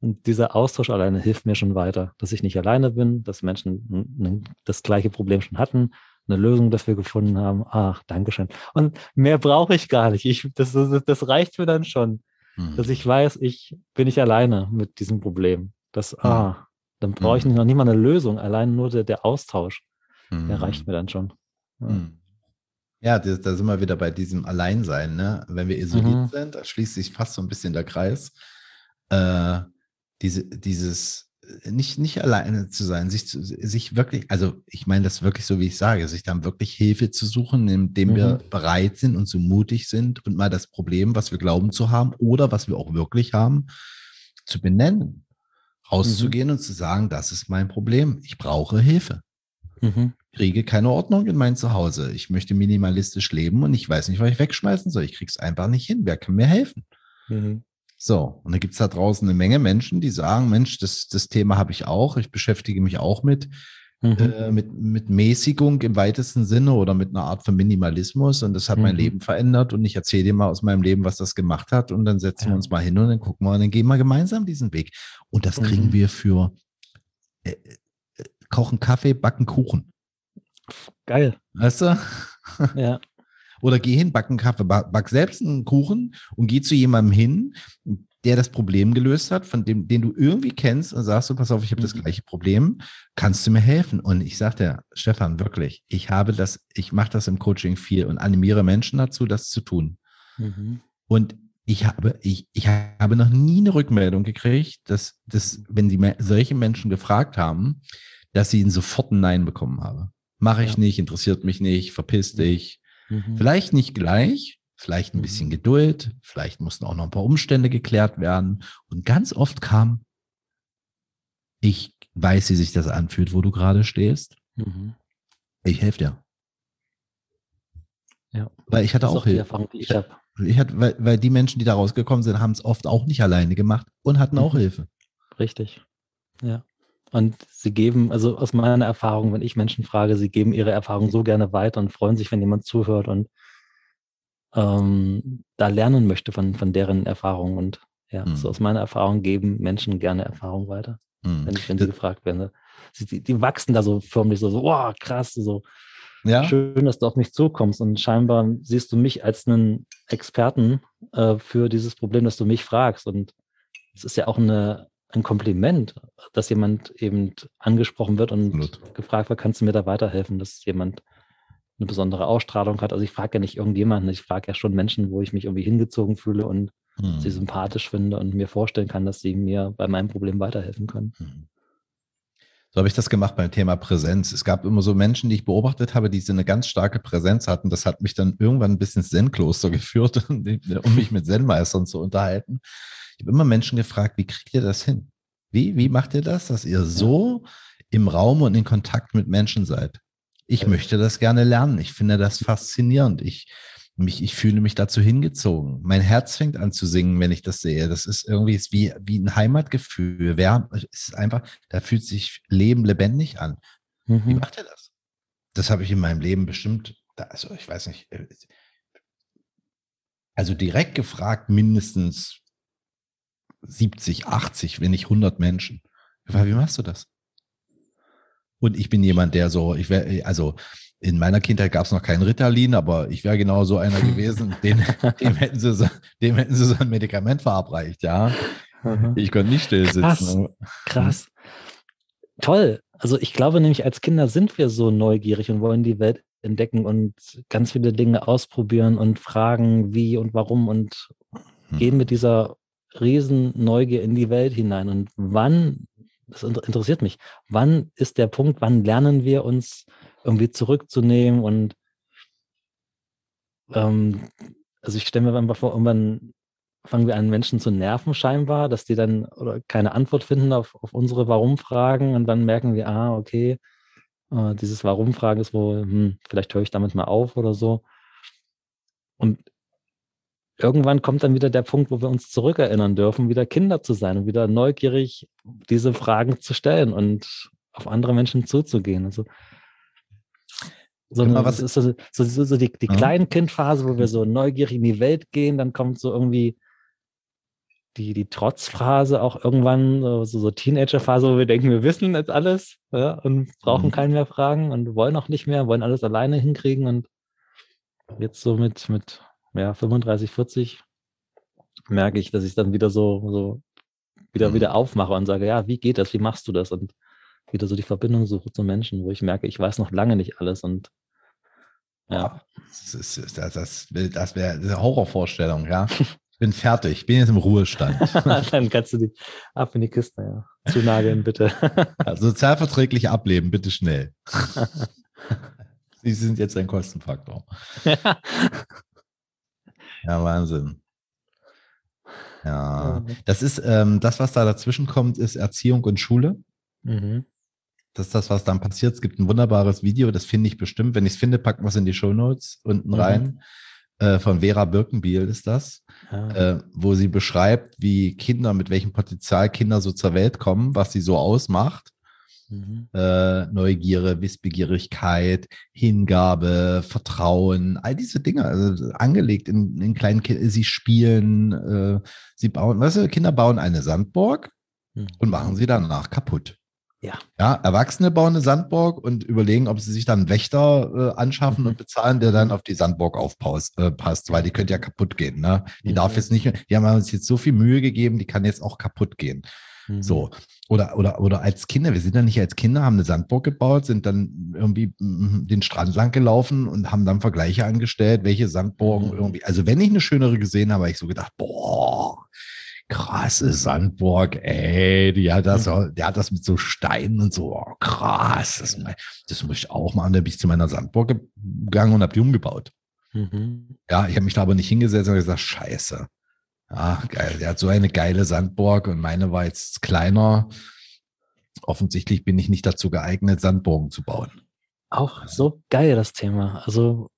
Und dieser Austausch alleine hilft mir schon weiter, dass ich nicht alleine bin, dass Menschen das gleiche Problem schon hatten, eine Lösung dafür gefunden haben. Ach, Dankeschön. Und mehr brauche ich gar nicht. Ich, das, das reicht mir dann schon, mhm. dass ich weiß, ich bin nicht alleine mit diesem Problem. Das, mhm. ah, dann brauche ich mhm. noch nicht mal eine Lösung, allein nur der, der Austausch. Der reicht mhm. mir dann schon. Ja. Mhm. Ja, da sind wir wieder bei diesem Alleinsein. Ne? Wenn wir isoliert mhm. sind, da schließt sich fast so ein bisschen der Kreis. Äh, diese, dieses äh, nicht, nicht alleine zu sein, sich, sich wirklich, also ich meine das wirklich so, wie ich sage, sich dann wirklich Hilfe zu suchen, indem mhm. wir bereit sind und so mutig sind und mal das Problem, was wir glauben zu haben oder was wir auch wirklich haben, zu benennen, rauszugehen mhm. und zu sagen, das ist mein Problem, ich brauche Hilfe. Mhm. Ich kriege keine Ordnung in mein Zuhause. Ich möchte minimalistisch leben und ich weiß nicht, was ich wegschmeißen soll. Ich krieg's einfach nicht hin. Wer kann mir helfen? Mhm. So, und da gibt es da draußen eine Menge Menschen, die sagen, Mensch, das, das Thema habe ich auch, ich beschäftige mich auch mit, mhm. äh, mit, mit Mäßigung im weitesten Sinne oder mit einer Art von Minimalismus und das hat mhm. mein Leben verändert und ich erzähle dir mal aus meinem Leben, was das gemacht hat und dann setzen ja. wir uns mal hin und dann gucken wir und dann gehen wir gemeinsam diesen Weg. Und das kriegen mhm. wir für äh, äh, Kochen Kaffee, Backen Kuchen. Geil. Weißt du? Ja. Oder geh hin, back einen Kaffee, back selbst einen Kuchen und geh zu jemandem hin, der das Problem gelöst hat, von dem, den du irgendwie kennst und sagst du, pass auf, ich habe mhm. das gleiche Problem, kannst du mir helfen? Und ich sagte, Stefan, wirklich, ich habe das, ich mache das im Coaching viel und animiere Menschen dazu, das zu tun. Mhm. Und ich habe, ich, ich habe noch nie eine Rückmeldung gekriegt, dass, dass wenn sie solche Menschen gefragt haben, dass sie sofort ein Nein bekommen habe. Mache ich ja. nicht, interessiert mich nicht, verpiss mhm. dich. Mhm. Vielleicht nicht gleich, vielleicht ein bisschen mhm. Geduld, vielleicht mussten auch noch ein paar Umstände geklärt werden. Und ganz oft kam, ich weiß, wie sich das anfühlt, wo du gerade stehst. Mhm. Ich helfe dir. Ja. Weil ich hatte auch, auch Hilfe. Ich, habe. ich hatte, weil, weil die Menschen, die da rausgekommen sind, haben es oft auch nicht alleine gemacht und hatten auch mhm. Hilfe. Richtig. Ja. Und sie geben, also aus meiner Erfahrung, wenn ich Menschen frage, sie geben ihre Erfahrung so gerne weiter und freuen sich, wenn jemand zuhört und ähm, da lernen möchte von, von deren Erfahrungen. Und ja, mhm. so aus meiner Erfahrung geben Menschen gerne Erfahrung weiter, mhm. wenn, wenn sie gefragt werden. Sie, die, die, wachsen da so förmlich so, so oh, krass, so ja. schön, dass du auf mich zukommst. Und scheinbar siehst du mich als einen Experten äh, für dieses Problem, dass du mich fragst. Und es ist ja auch eine, ein Kompliment, dass jemand eben angesprochen wird und Absolut. gefragt wird, kannst du mir da weiterhelfen, dass jemand eine besondere Ausstrahlung hat. Also ich frage ja nicht irgendjemanden, ich frage ja schon Menschen, wo ich mich irgendwie hingezogen fühle und hm. sie sympathisch finde und mir vorstellen kann, dass sie mir bei meinem Problem weiterhelfen können. Hm. So habe ich das gemacht beim Thema Präsenz. Es gab immer so Menschen, die ich beobachtet habe, die so eine ganz starke Präsenz hatten. Das hat mich dann irgendwann ein bisschen ins Zen-Kloster geführt, um mich mit Zen-Meistern zu unterhalten. Ich habe immer Menschen gefragt, wie kriegt ihr das hin? Wie, wie macht ihr das, dass ihr so im Raum und in Kontakt mit Menschen seid? Ich möchte das gerne lernen. Ich finde das faszinierend. Ich, mich, ich fühle mich dazu hingezogen. Mein Herz fängt an zu singen, wenn ich das sehe. Das ist irgendwie ist wie, wie ein Heimatgefühl. Wer, ist einfach, da fühlt sich Leben lebendig an. Mhm. Wie macht er das? Das habe ich in meinem Leben bestimmt, also ich weiß nicht, äh, also direkt gefragt mindestens 70, 80, wenn nicht 100 Menschen. Wie machst du das? Und ich bin jemand, der so, ich wäre, also in meiner Kindheit gab es noch keinen Ritalin, aber ich wäre genau so einer gewesen, den, dem, hätten sie so, dem hätten sie so ein Medikament verabreicht, ja. Ich konnte nicht still sitzen. Krass. Krass. Toll. Also ich glaube nämlich, als Kinder sind wir so neugierig und wollen die Welt entdecken und ganz viele Dinge ausprobieren und fragen, wie und warum und hm. gehen mit dieser riesen Neugier in die Welt hinein. Und wann das interessiert mich. Wann ist der Punkt, wann lernen wir uns irgendwie zurückzunehmen und ähm, also ich stelle mir einfach vor, irgendwann fangen wir an, Menschen zu nerven scheinbar, dass die dann oder keine Antwort finden auf, auf unsere Warum-Fragen und dann merken wir, ah, okay, äh, dieses Warum-Fragen ist wohl, hm, vielleicht höre ich damit mal auf oder so. Und irgendwann kommt dann wieder der Punkt, wo wir uns zurückerinnern dürfen, wieder Kinder zu sein und wieder neugierig diese Fragen zu stellen und auf andere Menschen zuzugehen. Also so, eine, was ist so, so, so die, die ja. Kleinkindphase, wo wir so neugierig in die Welt gehen, dann kommt so irgendwie die, die Trotzphase auch irgendwann, so, so Teenagerphase, wo wir denken, wir wissen jetzt alles ja, und brauchen mhm. keinen mehr fragen und wollen auch nicht mehr, wollen alles alleine hinkriegen und jetzt so mit, mit ja, 35, 40 merke ich, dass ich dann wieder so, so wieder, mhm. wieder aufmache und sage, ja, wie geht das? Wie machst du das? Und wieder so die Verbindung suche zu Menschen, wo ich merke, ich weiß noch lange nicht alles und ja. Das, ist, das, das, das wäre eine Horrorvorstellung, ja. Ich bin fertig, ich bin jetzt im Ruhestand. Dann kannst du die ab in die Kiste, ja. Zunageln, bitte. ja, sozialverträglich ableben, bitte schnell. Sie sind jetzt ein Kostenfaktor. Ja, Wahnsinn. Ja, das ist ähm, das, was da dazwischen kommt, ist Erziehung und Schule. Mhm. Das ist das, was dann passiert. Es gibt ein wunderbares Video, das finde ich bestimmt. Wenn ich es finde, packen wir es in die Show Notes unten mhm. rein. Äh, von Vera Birkenbiel ist das, ah. äh, wo sie beschreibt, wie Kinder, mit welchem Potenzial Kinder so zur Welt kommen, was sie so ausmacht. Mhm. Äh, Neugierde, Wissbegierigkeit, Hingabe, Vertrauen, all diese Dinge, also angelegt in, in kleinen Kindern. Sie spielen, äh, sie bauen, weißt du, Kinder bauen eine Sandburg mhm. und machen sie danach kaputt. Ja. Ja, Erwachsene bauen eine Sandburg und überlegen, ob sie sich dann einen Wächter äh, anschaffen Mhm. und bezahlen, der dann auf die Sandburg aufpasst, äh, passt, weil die könnte ja kaputt gehen. Ne? Die Mhm. darf jetzt nicht mehr, die haben uns jetzt so viel Mühe gegeben, die kann jetzt auch kaputt gehen. Mhm. So. Oder, oder, oder als Kinder, wir sind dann nicht als Kinder, haben eine Sandburg gebaut, sind dann irgendwie mm, den Strand lang gelaufen und haben dann Vergleiche angestellt, welche Sandburgen Mhm. irgendwie. Also, wenn ich eine schönere gesehen habe, habe ich so gedacht, boah, krasse Sandburg, ey, die hat das, der hat das mit so Steinen und so, oh, krass, das, das muss ich auch machen. Da bin ich zu meiner Sandburg gegangen und habe die umgebaut. Mhm. Ja, ich habe mich da aber nicht hingesetzt und gesagt, scheiße. Ja, geil. Der hat so eine geile Sandburg und meine war jetzt kleiner. Offensichtlich bin ich nicht dazu geeignet, Sandburgen zu bauen. Auch so geil, das Thema. Also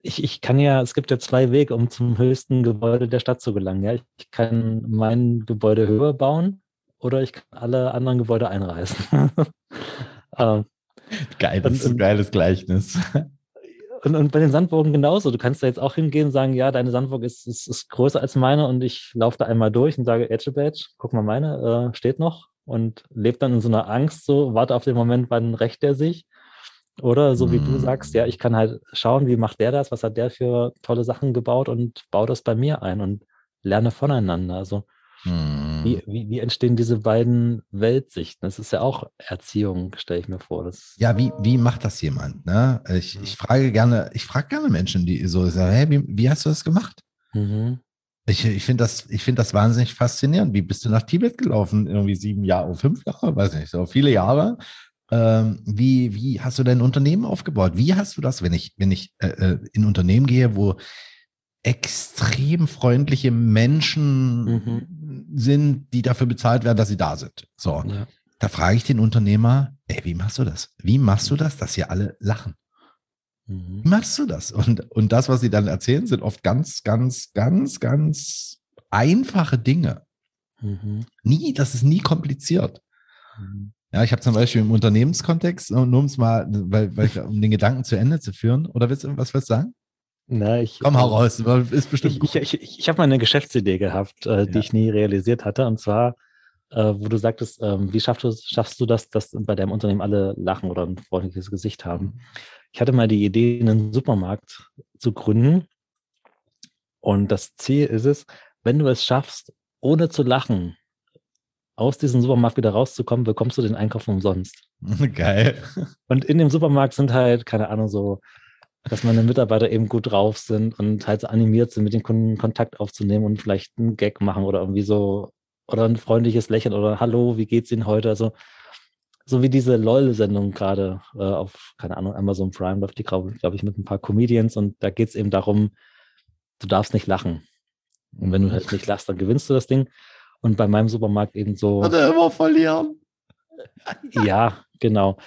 ich, ich kann ja, es gibt ja zwei Wege, um zum höchsten Gebäude der Stadt zu gelangen. Ja, ich kann mein Gebäude höher bauen oder ich kann alle anderen Gebäude einreißen. Ähm, Geil, das ist ein geiles Gleichnis. Und, und bei den Sandburgen genauso. Du kannst da jetzt auch hingehen und sagen, ja, deine Sandburg ist, ist, ist größer als meine und ich laufe da einmal durch und sage, Edge Badge, guck mal, meine äh, steht noch und lebt dann in so einer Angst, so warte auf den Moment, wann rächt er sich. Oder so wie du Hm. sagst, ja, ich kann halt schauen, wie macht der das, was hat der für tolle Sachen gebaut und baue das bei mir ein und lerne voneinander. Also Hm. wie, wie, wie entstehen diese beiden Weltsichten? Das ist ja auch Erziehung, stelle ich mir vor. Das, Ja, wie, wie macht das jemand? Ne? Ich, ich frage gerne, ich frage gerne Menschen, die so sagen, hey, wie, wie hast du das gemacht? Mhm. Ich, ich finde das, ich finde das wahnsinnig faszinierend. Wie bist du nach Tibet gelaufen? Irgendwie sieben Jahre, fünf Jahre, weiß nicht, so viele Jahre. Ähm, wie, wie hast du dein Unternehmen aufgebaut? Wie hast du das, wenn ich, wenn ich äh, äh, in Unternehmen gehe, wo extrem freundliche Menschen sind, die dafür bezahlt werden, dass sie da sind? So, Ja. da frage ich den Unternehmer, ey, wie machst du das? Wie machst du das, dass hier alle lachen? Mhm. Wie machst du das? Und, und das, was sie dann erzählen, sind oft ganz, ganz, ganz, ganz einfache Dinge. Mhm. Nie, das ist nie kompliziert. Mhm. Ja, ich habe zum Beispiel im Unternehmenskontext, nur um es mal, weil, weil um den Gedanken zu Ende zu führen, oder willst du was willst du sagen? Na, ich, Komm, hau raus, weil ist bestimmt Ich, gut. ich, ich, ich habe mal eine Geschäftsidee gehabt, äh, die Ja. ich nie realisiert hatte. Und zwar, äh, wo du sagtest, ähm, wie schaffst du, schaffst du das, dass bei deinem Unternehmen alle lachen oder ein freundliches Gesicht haben? Ich hatte mal die Idee, einen Supermarkt zu gründen. Und das Ziel ist es, wenn du es schaffst, ohne zu lachen, aus diesem Supermarkt wieder rauszukommen, bekommst du den Einkauf umsonst. Geil. Und in dem Supermarkt sind halt, keine Ahnung, so, dass meine Mitarbeiter eben gut drauf sind und halt so animiert sind, mit den Kunden Kontakt aufzunehmen und vielleicht einen Gag machen oder irgendwie so, oder ein freundliches Lächeln oder Hallo, wie geht's Ihnen heute? Also, so wie diese LOL-Sendung gerade äh, auf, keine Ahnung, Amazon Prime läuft die, glaube glaub ich, mit ein paar Comedians und da geht's eben darum, du darfst nicht lachen. Und wenn du halt nicht lachst, dann gewinnst du das Ding. Und bei meinem Supermarkt eben so. Würde immer verlieren. Ja, genau.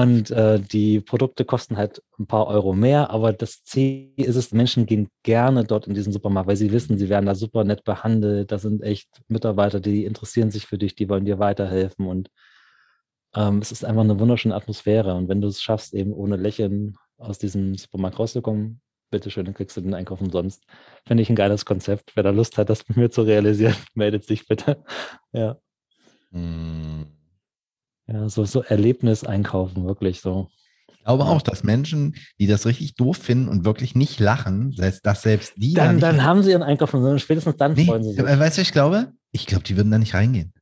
Und äh, die Produkte kosten halt ein paar Euro mehr, aber das Ziel ist es, Menschen gehen gerne dort in diesen Supermarkt, weil sie wissen, sie werden da super nett behandelt. Da sind echt Mitarbeiter, die interessieren sich für dich, die wollen dir weiterhelfen. Und ähm, es ist einfach eine wunderschöne Atmosphäre. Und wenn du es schaffst, eben ohne Lächeln aus diesem Supermarkt rauszukommen, bitteschön, dann kriegst du den Einkauf umsonst. Finde ich ein geiles Konzept. Wer da Lust hat, das mit mir zu realisieren, meldet sich bitte. Ja. Hm. Ja, so, so Erlebnis einkaufen, wirklich so. Ich glaube Ja. auch, dass Menschen, die das richtig doof finden und wirklich nicht lachen, dass, selbst die da Dann, nicht dann haben sie ihren Einkauf und spätestens dann Nee, freuen sie sich. weißt du, was ich glaube? Ich glaube, die würden da nicht reingehen.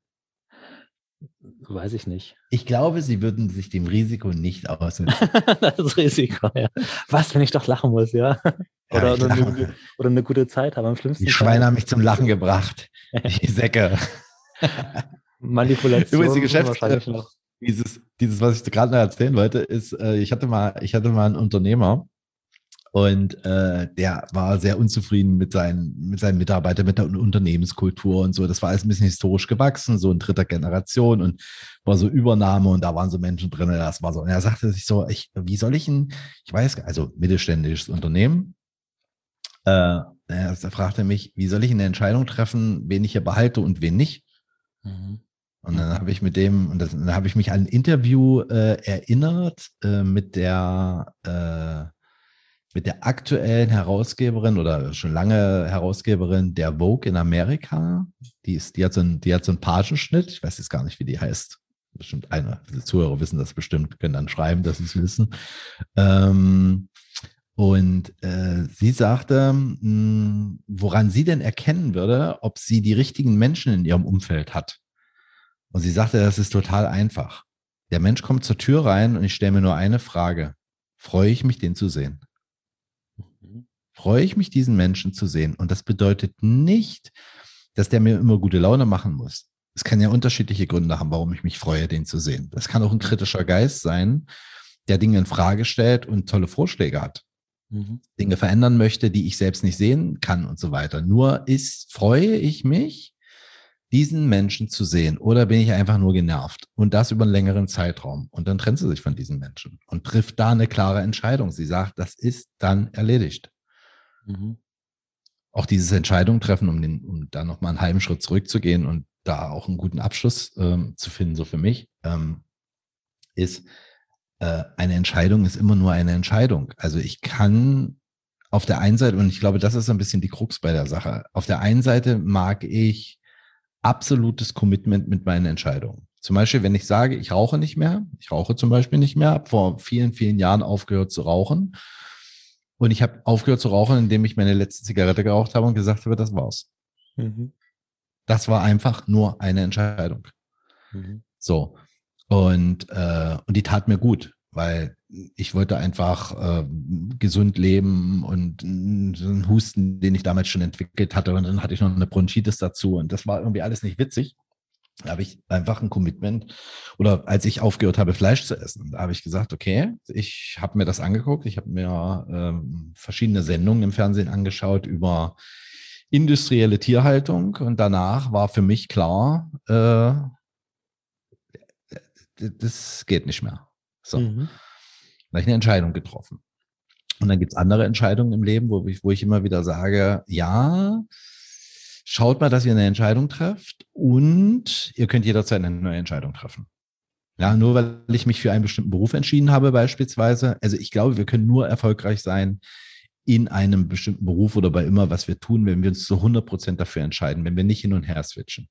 Weiß ich nicht. Ich glaube, sie würden sich dem Risiko nicht aussetzen. das Risiko, ja. Was, wenn ich doch lachen muss, ja? Ja, Oder, ich oder, eine, oder eine gute Zeit haben. Am schlimmsten Die Fall Schweine haben mich zum Lachen gebracht. Die Säcke. Manipulation. Übrigens, die Geschäfts-. Dieses, dieses, was ich gerade noch erzählen wollte, ist, äh, ich hatte mal, ich hatte mal einen Unternehmer und äh, der war sehr unzufrieden mit seinen, mit seinen Mitarbeitern, mit der Unternehmenskultur und so. Das war alles ein bisschen historisch gewachsen, so in dritter Generation und war so Übernahme und da waren so Menschen drin. Das war so. Und er sagte sich so, ich, wie soll ich ihn, ich weiß, also mittelständisches Unternehmen. Äh, er fragte mich, wie soll ich eine Entscheidung treffen, wen ich hier behalte und wen nicht? Mhm. Und dann habe ich mit dem, und das, dann habe ich mich an ein Interview äh, erinnert äh, mit der äh, mit der aktuellen Herausgeberin oder schon lange Herausgeberin der Vogue in Amerika. Die ist, die hat so einen, die hat so einen Pagenschnitt. Ich weiß jetzt gar nicht, wie die heißt. bestimmt einer, die Zuhörer wissen das bestimmt, können dann schreiben, dass sie es wissen. Ähm, und äh, sie sagte, mh, hm, woran sie denn erkennen würde, ob sie die richtigen Menschen in ihrem Umfeld hat. Und sie sagte, das ist total einfach. Der Mensch kommt zur Tür rein und ich stelle mir nur eine Frage. Freue ich mich, den zu sehen? Mhm. Freue ich mich, diesen Menschen zu sehen? Und das bedeutet nicht, dass der mir immer gute Laune machen muss. Es kann ja unterschiedliche Gründe haben, warum ich mich freue, den zu sehen. Das kann auch ein kritischer Geist sein, der Dinge in Frage stellt und tolle Vorschläge hat mhm. Dinge verändern möchte, die ich selbst nicht sehen kann und so weiter. Nur ist, freue ich mich, diesen Menschen zu sehen oder bin ich einfach nur genervt und das über einen längeren Zeitraum und dann trennt sie sich von diesen Menschen und trifft da eine klare Entscheidung. Sie sagt, das ist dann erledigt. Mhm. Auch dieses Entscheidung treffen, um, den, um da nochmal einen halben Schritt zurückzugehen und da auch einen guten Abschluss ähm, zu finden, so für mich, ähm, ist, äh, eine Entscheidung ist immer nur eine Entscheidung. Also ich kann auf der einen Seite, und ich glaube, das ist ein bisschen die Krux bei der Sache, auf der einen Seite mag ich absolutes Commitment mit meinen Entscheidungen. Zum Beispiel, wenn ich sage, ich rauche nicht mehr, ich rauche zum Beispiel nicht mehr, habe vor vielen, vielen Jahren aufgehört zu rauchen. Und ich habe aufgehört zu rauchen, indem ich meine letzte Zigarette geraucht habe und gesagt habe, das war's. Mhm. Das war einfach nur eine Entscheidung. Mhm. So. Und, äh, und die tat mir gut, weil ich wollte einfach äh, gesund leben und so einen Husten, den ich damals schon entwickelt hatte. Und dann hatte ich noch eine Bronchitis dazu. Und das war irgendwie alles nicht witzig. Da habe ich einfach ein Commitment. Oder als ich aufgehört habe, Fleisch zu essen, da habe ich gesagt, okay, ich habe mir das angeguckt. Ich habe mir ähm, verschiedene Sendungen im Fernsehen angeschaut über industrielle Tierhaltung. Und danach war für mich klar, äh, das geht nicht mehr. So. Mhm. Da habe ich eine Entscheidung getroffen. Und dann gibt es andere Entscheidungen im Leben, wo ich, wo ich immer wieder sage, ja, schaut mal, dass ihr eine Entscheidung trefft und ihr könnt jederzeit eine neue Entscheidung treffen. Ja, nur weil ich mich für einen bestimmten Beruf entschieden habe, beispielsweise. Also ich glaube, wir können nur erfolgreich sein in einem bestimmten Beruf oder bei immer, was wir tun, wenn wir uns zu 100 Prozent dafür entscheiden, wenn wir nicht hin und her switchen.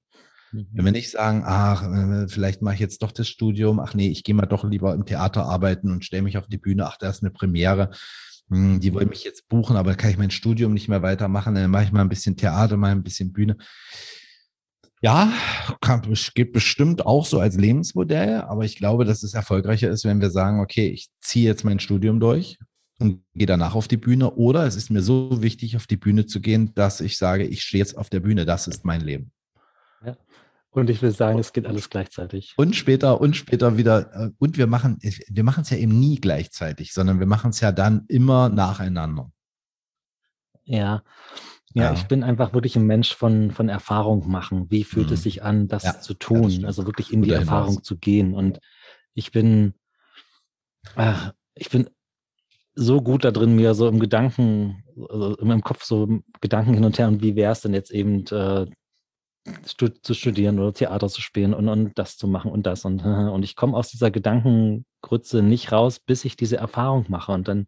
Mhm. Wenn wir nicht sagen, ach, äh, vielleicht mache ich jetzt doch das Studium, ach nee, ich gehe mal doch lieber im Theater arbeiten und stelle mich auf die Bühne, ach, da ist eine Premiere, hm, die wollen mich jetzt buchen, aber kann ich mein Studium nicht mehr weitermachen, dann mache ich mal ein bisschen Theater, mal ein bisschen Bühne. Ja, kann, geht bestimmt auch so als Lebensmodell, aber ich glaube, dass es erfolgreicher ist, wenn wir sagen, okay, ich ziehe jetzt mein Studium durch und gehe danach auf die Bühne oder es ist mir so wichtig, auf die Bühne zu gehen, dass ich sage, ich stehe jetzt auf der Bühne, das ist mein Leben. Und ich will sagen, es geht alles gleichzeitig. Und später und später wieder. Äh, und wir machen, wir machen es ja eben nie gleichzeitig, sondern wir machen es ja dann immer nacheinander. Ja. Ja, ja, ich bin einfach wirklich ein Mensch von, von Erfahrung machen. Wie fühlt mhm. es sich an, das ja, zu tun? Ja, das also wirklich in Guter die Erfahrung Hinweis. zu gehen. Und ich bin, ach, ich bin so gut da drin, mir so im Gedanken, also im Kopf so Gedanken hin und her und wie wäre es denn jetzt eben äh, zu studieren oder Theater zu spielen und, und das zu machen und das und und ich komme aus dieser Gedankengrütze nicht raus, bis ich diese Erfahrung mache und dann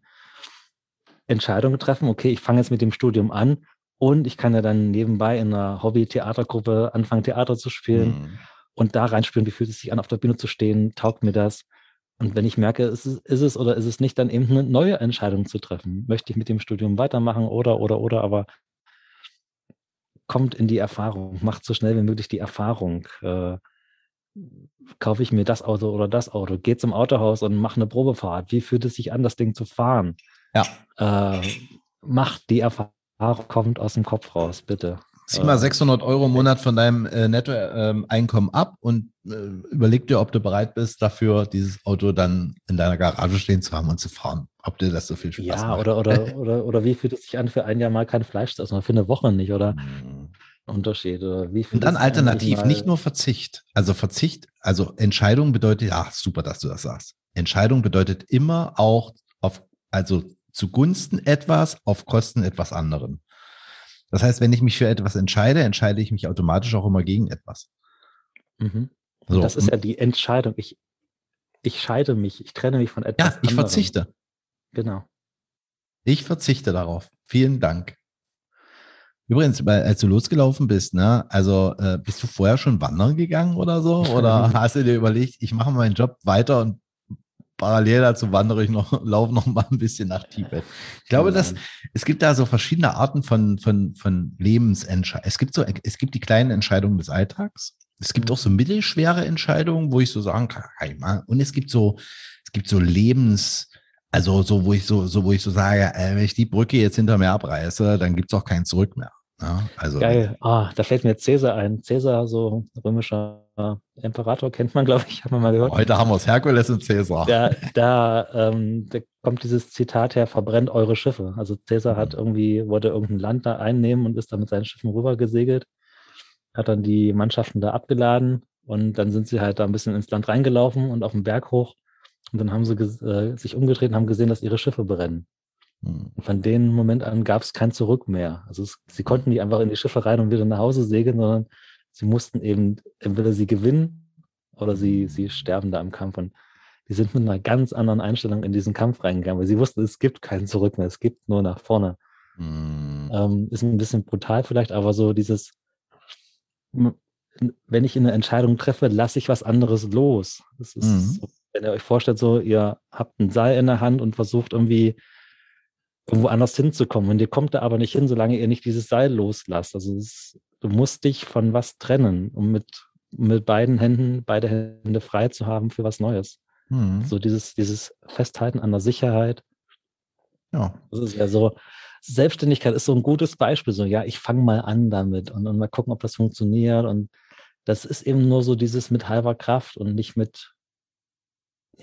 Entscheidungen treffen, okay, ich fange jetzt mit dem Studium an und ich kann ja dann nebenbei in einer Hobby-Theatergruppe anfangen, Theater zu spielen mhm. und da reinspielen, wie fühlt es sich an, auf der Bühne zu stehen, taugt mir das. Und wenn ich merke, ist es, ist es oder ist es nicht, dann eben eine neue Entscheidung zu treffen. Möchte ich mit dem Studium weitermachen oder, oder, oder, aber kommt in die Erfahrung, macht so schnell wie möglich die Erfahrung. Äh, kaufe ich mir das Auto oder das Auto, geht zum Autohaus und mache eine Probefahrt. Wie fühlt es sich an, das Ding zu fahren? Ja. Äh, macht die Erfahrung, kommt aus dem Kopf raus, bitte. Zieh mal 600 äh, Euro im Monat von deinem äh, Nettoeinkommen ähm, ab und äh, überleg dir, ob du bereit bist, dafür dieses Auto dann in deiner Garage stehen zu haben und zu fahren. Ob dir das so viel Spaß ja, macht. Ja, oder, oder, oder, oder wie fühlt es sich an, für ein Jahr mal kein Fleisch zu essen oder für eine Woche nicht, oder? Unterschied. Oder wie und dann alternativ, nicht nur Verzicht. Also Verzicht, also Entscheidung bedeutet, ach super, dass du das sagst. Entscheidung bedeutet immer auch auf, also zugunsten etwas auf Kosten etwas anderen. Das heißt, wenn ich mich für etwas entscheide, entscheide ich mich automatisch auch immer gegen etwas. Mhm. So. Das ist ja die Entscheidung. Ich, ich scheide mich, ich trenne mich von etwas. Ja, ich anderem. verzichte. Genau. Ich verzichte darauf. Vielen Dank. Übrigens, als du losgelaufen bist, ne, also äh, bist du vorher schon wandern gegangen oder so? Oder hast du dir überlegt, ich mache meinen Job weiter und parallel dazu wandere ich noch, laufe noch mal ein bisschen nach Tibet. Ich glaube, dass es gibt da so verschiedene Arten von, von, von Lebensentscheidungen. Es gibt so, es gibt die kleinen Entscheidungen des Alltags. Es gibt auch so mittelschwere Entscheidungen, wo ich so sagen kann, und es gibt so, es gibt so Lebens, also so, wo ich so, so, wo ich so sage, äh, wenn ich die Brücke jetzt hinter mir abreiße, dann gibt es auch kein Zurück mehr. Ja, also Geil. Ah, da fällt mir Cäsar ein. Cäsar, so römischer Imperator, kennt man, glaube ich, haben wir mal gehört. Heute haben wir es Herkules und Cäsar. Da, da, ähm, da, kommt dieses Zitat her, verbrennt eure Schiffe. Also Cäsar hat mhm. irgendwie, wollte irgendein Land da einnehmen und ist da mit seinen Schiffen rüber gesegelt, hat dann die Mannschaften da abgeladen und dann sind sie halt da ein bisschen ins Land reingelaufen und auf den Berg hoch. Und dann haben sie äh, sich umgedreht und haben gesehen, dass ihre Schiffe brennen. Und hm. von dem Moment an gab es kein Zurück mehr. Also es, sie konnten nicht einfach in die Schiffe rein und wieder nach Hause segeln, sondern sie mussten eben entweder sie gewinnen oder sie, sie sterben da im Kampf. Und die sind mit einer ganz anderen Einstellung in diesen Kampf reingegangen, weil sie wussten, es gibt kein Zurück mehr, es gibt nur nach vorne. Mhm. Ähm, ist ein bisschen brutal vielleicht, aber so dieses, wenn ich eine Entscheidung treffe, lasse ich was anderes los. Das ist mhm. so, wenn ihr euch vorstellt, so, ihr habt ein Seil in der Hand und versucht irgendwie irgendwo anders hinzukommen. Und ihr kommt da aber nicht hin, solange ihr nicht dieses Seil loslasst. Also ist, du musst dich von was trennen, um mit, mit beiden Händen, beide Hände frei zu haben für was Neues. Mhm. So dieses, dieses Festhalten an der Sicherheit. Ja. Das ist ja so, Selbstständigkeit ist so ein gutes Beispiel. So, ja, ich fange mal an damit und, und mal gucken, ob das funktioniert. Und das ist eben nur so dieses mit halber Kraft und nicht mit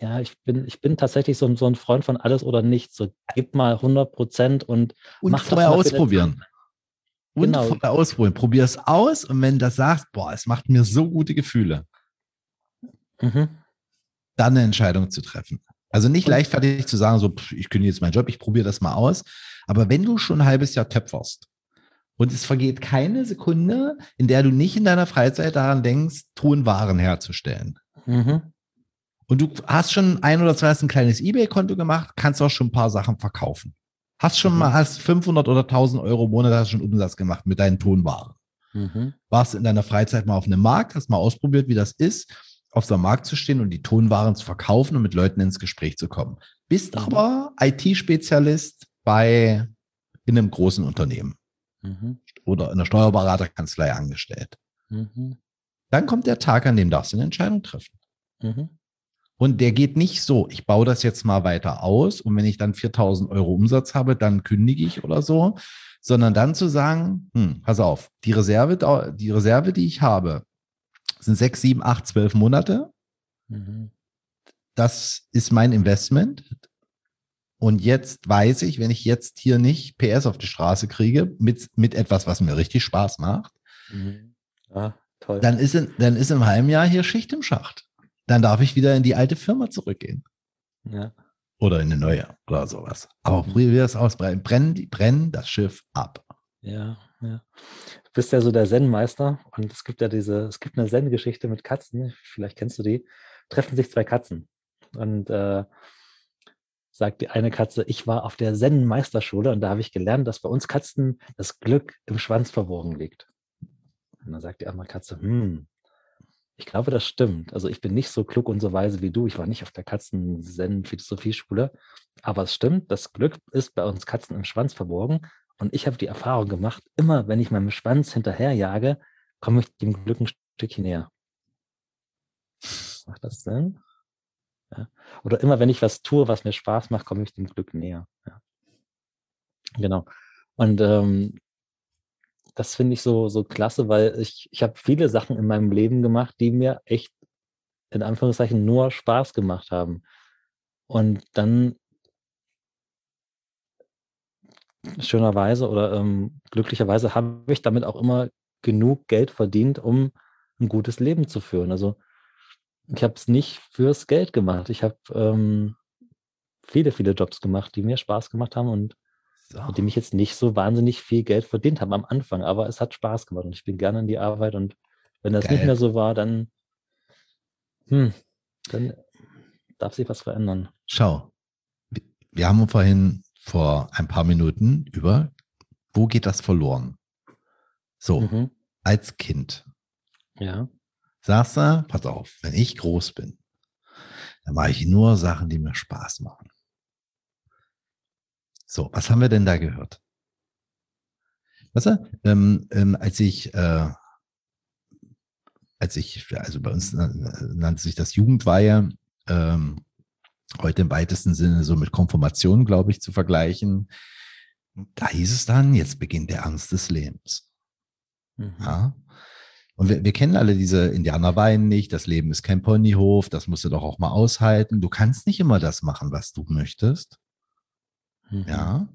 ja, ich bin, ich bin tatsächlich so, so ein Freund von alles oder nichts. So, gib mal 100 Prozent und, und mach vorher ausprobieren. Und genau. vorher ausprobieren. Probier es aus und wenn du sagst, boah, es macht mir so gute Gefühle, mhm. dann eine Entscheidung zu treffen. Also nicht leichtfertig zu sagen, so, pff, ich kündige jetzt meinen Job, ich probiere das mal aus. Aber wenn du schon ein halbes Jahr töpferst und es vergeht keine Sekunde, in der du nicht in deiner Freizeit daran denkst, Tonwaren herzustellen. Mhm und du hast schon ein oder zwei hast ein kleines Ebay-Konto gemacht, kannst auch schon ein paar Sachen verkaufen. Hast schon mhm. mal hast 500 oder 1000 Euro im Monat hast schon Umsatz gemacht mit deinen Tonwaren. Mhm. Warst in deiner Freizeit mal auf einem Markt, hast mal ausprobiert, wie das ist, auf so einem Markt zu stehen und die Tonwaren zu verkaufen und mit Leuten ins Gespräch zu kommen. Bist mhm. aber IT-Spezialist bei in einem großen Unternehmen mhm. oder in einer Steuerberaterkanzlei angestellt. Mhm. Dann kommt der Tag, an dem darfst du eine Entscheidung treffen. Mhm. Und der geht nicht so, ich baue das jetzt mal weiter aus und wenn ich dann 4000 Euro Umsatz habe, dann kündige ich oder so, sondern dann zu sagen, hm, pass auf, die Reserve, die Reserve, die ich habe, sind sechs, sieben, acht, zwölf Monate. Mhm. Das ist mein Investment. Und jetzt weiß ich, wenn ich jetzt hier nicht PS auf die Straße kriege, mit, mit etwas, was mir richtig Spaß macht, mhm. ja, Dann, ist in, dann ist im halben Jahr hier Schicht im Schacht dann darf ich wieder in die alte Firma zurückgehen. Ja. Oder in eine neue oder sowas. Aber probier wir es aus. Brennen, brennen das Schiff ab. Ja, ja. Du bist ja so der Zen-Meister und es gibt ja diese, es gibt eine Zen-Geschichte mit Katzen, vielleicht kennst du die. Treffen sich zwei Katzen und äh, sagt die eine Katze, ich war auf der Zen-Meisterschule und da habe ich gelernt, dass bei uns Katzen das Glück im Schwanz verborgen liegt. Und dann sagt die andere Katze, hm, ich glaube, das stimmt. Also ich bin nicht so klug und so weise wie du. Ich war nicht auf der Katzen-Zen-Philosophieschule. Aber es stimmt, das Glück ist bei uns Katzen im Schwanz verborgen. Und ich habe die Erfahrung gemacht, immer wenn ich meinem Schwanz hinterherjage, komme ich dem Glück ein Stückchen näher. Macht das Sinn? Ja. Oder immer wenn ich was tue, was mir Spaß macht, komme ich dem Glück näher. Ja. Genau. Und ähm, das finde ich so, so klasse, weil ich, ich habe viele Sachen in meinem Leben gemacht, die mir echt in Anführungszeichen nur Spaß gemacht haben. Und dann schönerweise oder ähm, glücklicherweise habe ich damit auch immer genug Geld verdient, um ein gutes Leben zu führen. Also ich habe es nicht fürs Geld gemacht. Ich habe ähm, viele, viele Jobs gemacht, die mir Spaß gemacht haben und so. mit dem ich jetzt nicht so wahnsinnig viel Geld verdient habe am Anfang, aber es hat Spaß gemacht und ich bin gerne in die Arbeit und wenn das Geil. nicht mehr so war, dann, hm, dann darf sich was verändern. Schau, wir haben vorhin vor ein paar Minuten über, wo geht das verloren? So, Mhm. als Kind. Ja. Sagst du, pass auf, wenn ich groß bin, dann mache ich nur Sachen, die mir Spaß machen. So, was haben wir denn da gehört? Weißt du, ähm, ähm, als ich, äh, als ich, also bei uns nan- nannte sich das Jugendweihe, ähm, heute im weitesten Sinne so mit Konfirmation, glaube ich, zu vergleichen. Da hieß es dann, jetzt beginnt der Ernst des Lebens. Mhm. Ja. Und wir, wir kennen alle diese Indianer weinen nicht, das Leben ist kein Ponyhof, das musst du doch auch mal aushalten. Du kannst nicht immer das machen, was du möchtest. Mhm. Ja.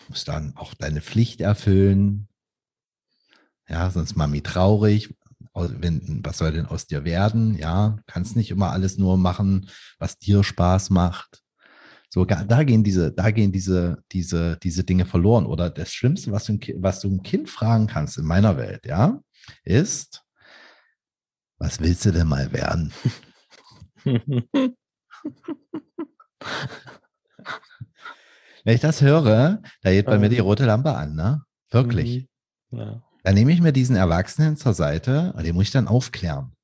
Du musst dann auch deine Pflicht erfüllen. Ja, sonst Mami traurig. Au- Wenn, was soll denn aus dir werden? Ja, kannst nicht immer alles nur machen, was dir Spaß macht. So, da gehen diese, da gehen diese, diese, diese Dinge verloren. Oder das Schlimmste, was du, was du ein Kind fragen kannst in meiner Welt, ja, ist, was willst du denn mal werden? Wenn ich das höre, da geht bei mir die rote Lampe an, ne? Wirklich. Mhm. Ja. Dann nehme ich mir diesen Erwachsenen zur Seite und den muss ich dann aufklären.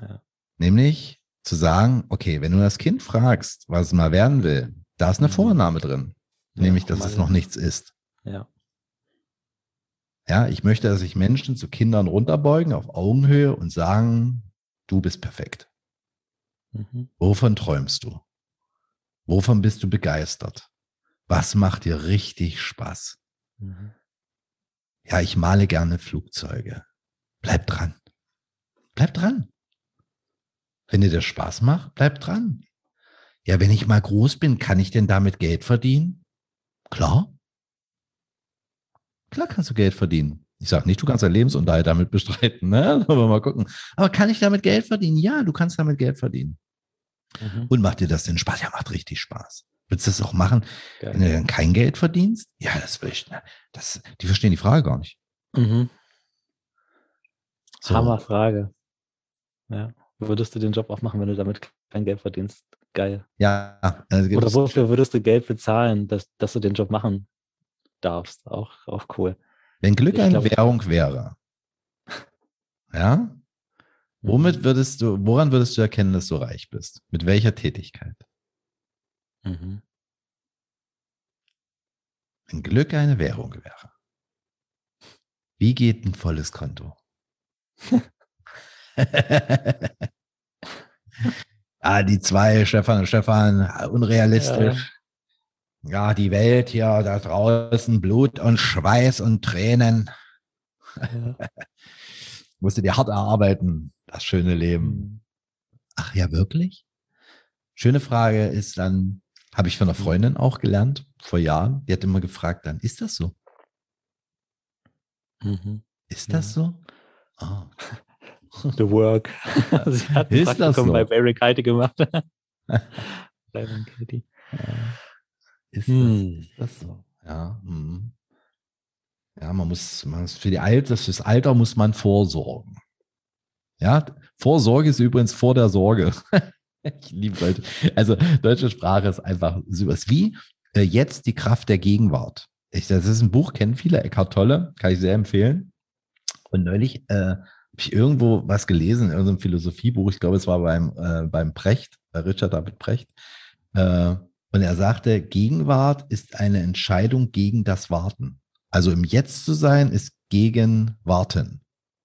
Ja. Nämlich zu sagen, okay, wenn du das Kind fragst, was es mal werden will, da ist eine Mhm. Vorname drin. Ja, nämlich, dass mal- es noch nichts ist. Ja. Ja, ich möchte, dass sich Menschen zu Kindern runterbeugen auf Augenhöhe und sagen, du bist perfekt. Mhm. Wovon träumst du? Wovon bist du begeistert? Was macht dir richtig Spaß? Mhm. Ja, ich male gerne Flugzeuge. Bleib dran. Bleib dran. Wenn dir das Spaß macht, bleib dran. Ja, wenn ich mal groß bin, kann ich denn damit Geld verdienen? Klar. Klar kannst du Geld verdienen. Ich sage nicht, du kannst deinen Lebensunterhalt damit bestreiten, ne? Aber mal gucken. Aber kann ich damit Geld verdienen? Ja, du kannst damit Geld verdienen. Mhm. Und macht dir das denn Spaß? Ja, macht richtig Spaß. Willst du das auch machen, Geil. wenn du dann kein Geld verdienst? Ja, das will ich. ne? Das, die verstehen die Frage gar nicht. Mhm. So. Hammerfrage. Ja. Würdest du den Job auch machen, wenn du damit kein Geld verdienst? Geil. Ja, also Oder wofür würdest du Geld bezahlen, dass, dass du den Job machen darfst? Auch, auch cool. wenn Glück ich eine glaub- Währung wäre, ja, womit Mhm. würdest du, woran würdest du erkennen, dass du reich bist? Mit welcher Tätigkeit? Mhm. Wenn Glück eine Währung wäre. Wie geht ein volles Konto? ah, die zwei, Stefan und Stefan, unrealistisch. Ja, die Welt hier da draußen, Blut und Schweiß und Tränen. Ja. Musst du dir hart erarbeiten, das schöne Leben. Mhm. Ach ja, wirklich? Schöne Frage ist dann, habe ich von einer Freundin auch gelernt, vor Jahren. Die hat immer gefragt, dann ist das so? Mhm. Ist das so? Ah. The Work. Sie hat Ist das so? bei Barry Katie gemacht. Katie. Ist, Hm. das, ist das so? Ja. hm. Ja, man muss, man muss für die Alter, fürs Alter muss man vorsorgen. Ja, Vorsorge ist übrigens vor der Sorge. ich liebe Deutsche. Also deutsche Sprache ist einfach sowas wie äh, jetzt die Kraft der Gegenwart. Ich, das ist ein Buch, kennen viele, Eckhart Tolle, kann ich sehr empfehlen. Und neulich äh, habe ich irgendwo was gelesen, in irgendeinem Philosophiebuch, ich glaube, es war beim, äh, beim Precht, bei Richard David Precht. Äh, und er sagte, Gegenwart ist eine Entscheidung gegen das Warten. Also im Jetzt zu sein, ist gegen Warten.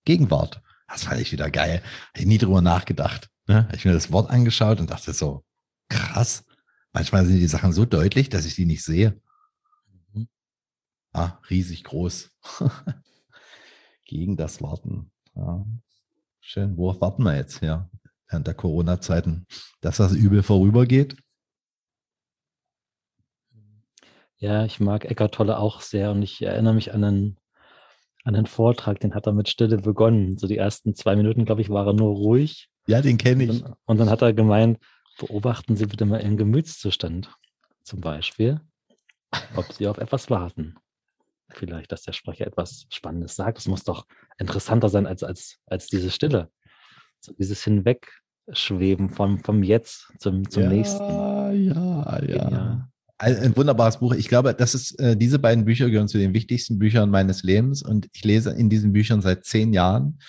Gegenwart. Das fand ich wieder geil. Habe ich nie drüber nachgedacht. Ne? Habe ich mir das Wort angeschaut und dachte so, krass. Manchmal sind die Sachen so deutlich, dass ich die nicht sehe. Mhm. Ah, riesig groß. gegen das Warten. Ja. Schön. Worauf warten wir jetzt? Ja, während der Corona-Zeiten, dass das Übel vorübergeht. Ja, ich mag Eckart Tolle auch sehr und ich erinnere mich an einen, an einen Vortrag, den hat er mit Stille begonnen. So die ersten zwei Minuten, glaube ich, war er nur ruhig. Ja, den kenne Und ich. dann, und dann hat er gemeint, beobachten Sie bitte mal Ihren Gemütszustand. Zum Beispiel, ob Sie auf etwas warten. Vielleicht, dass der Sprecher etwas Spannendes sagt. Das muss doch interessanter sein als, als, als diese Stille. So dieses Hinwegschweben vom, vom Jetzt zum, zum ja, nächsten. Ja, ja. Genial. ein wunderbares Buch. Ich glaube, das ist, äh, diese beiden Bücher gehören zu den wichtigsten Büchern meines Lebens und ich lese in diesen Büchern seit zehn Jahren.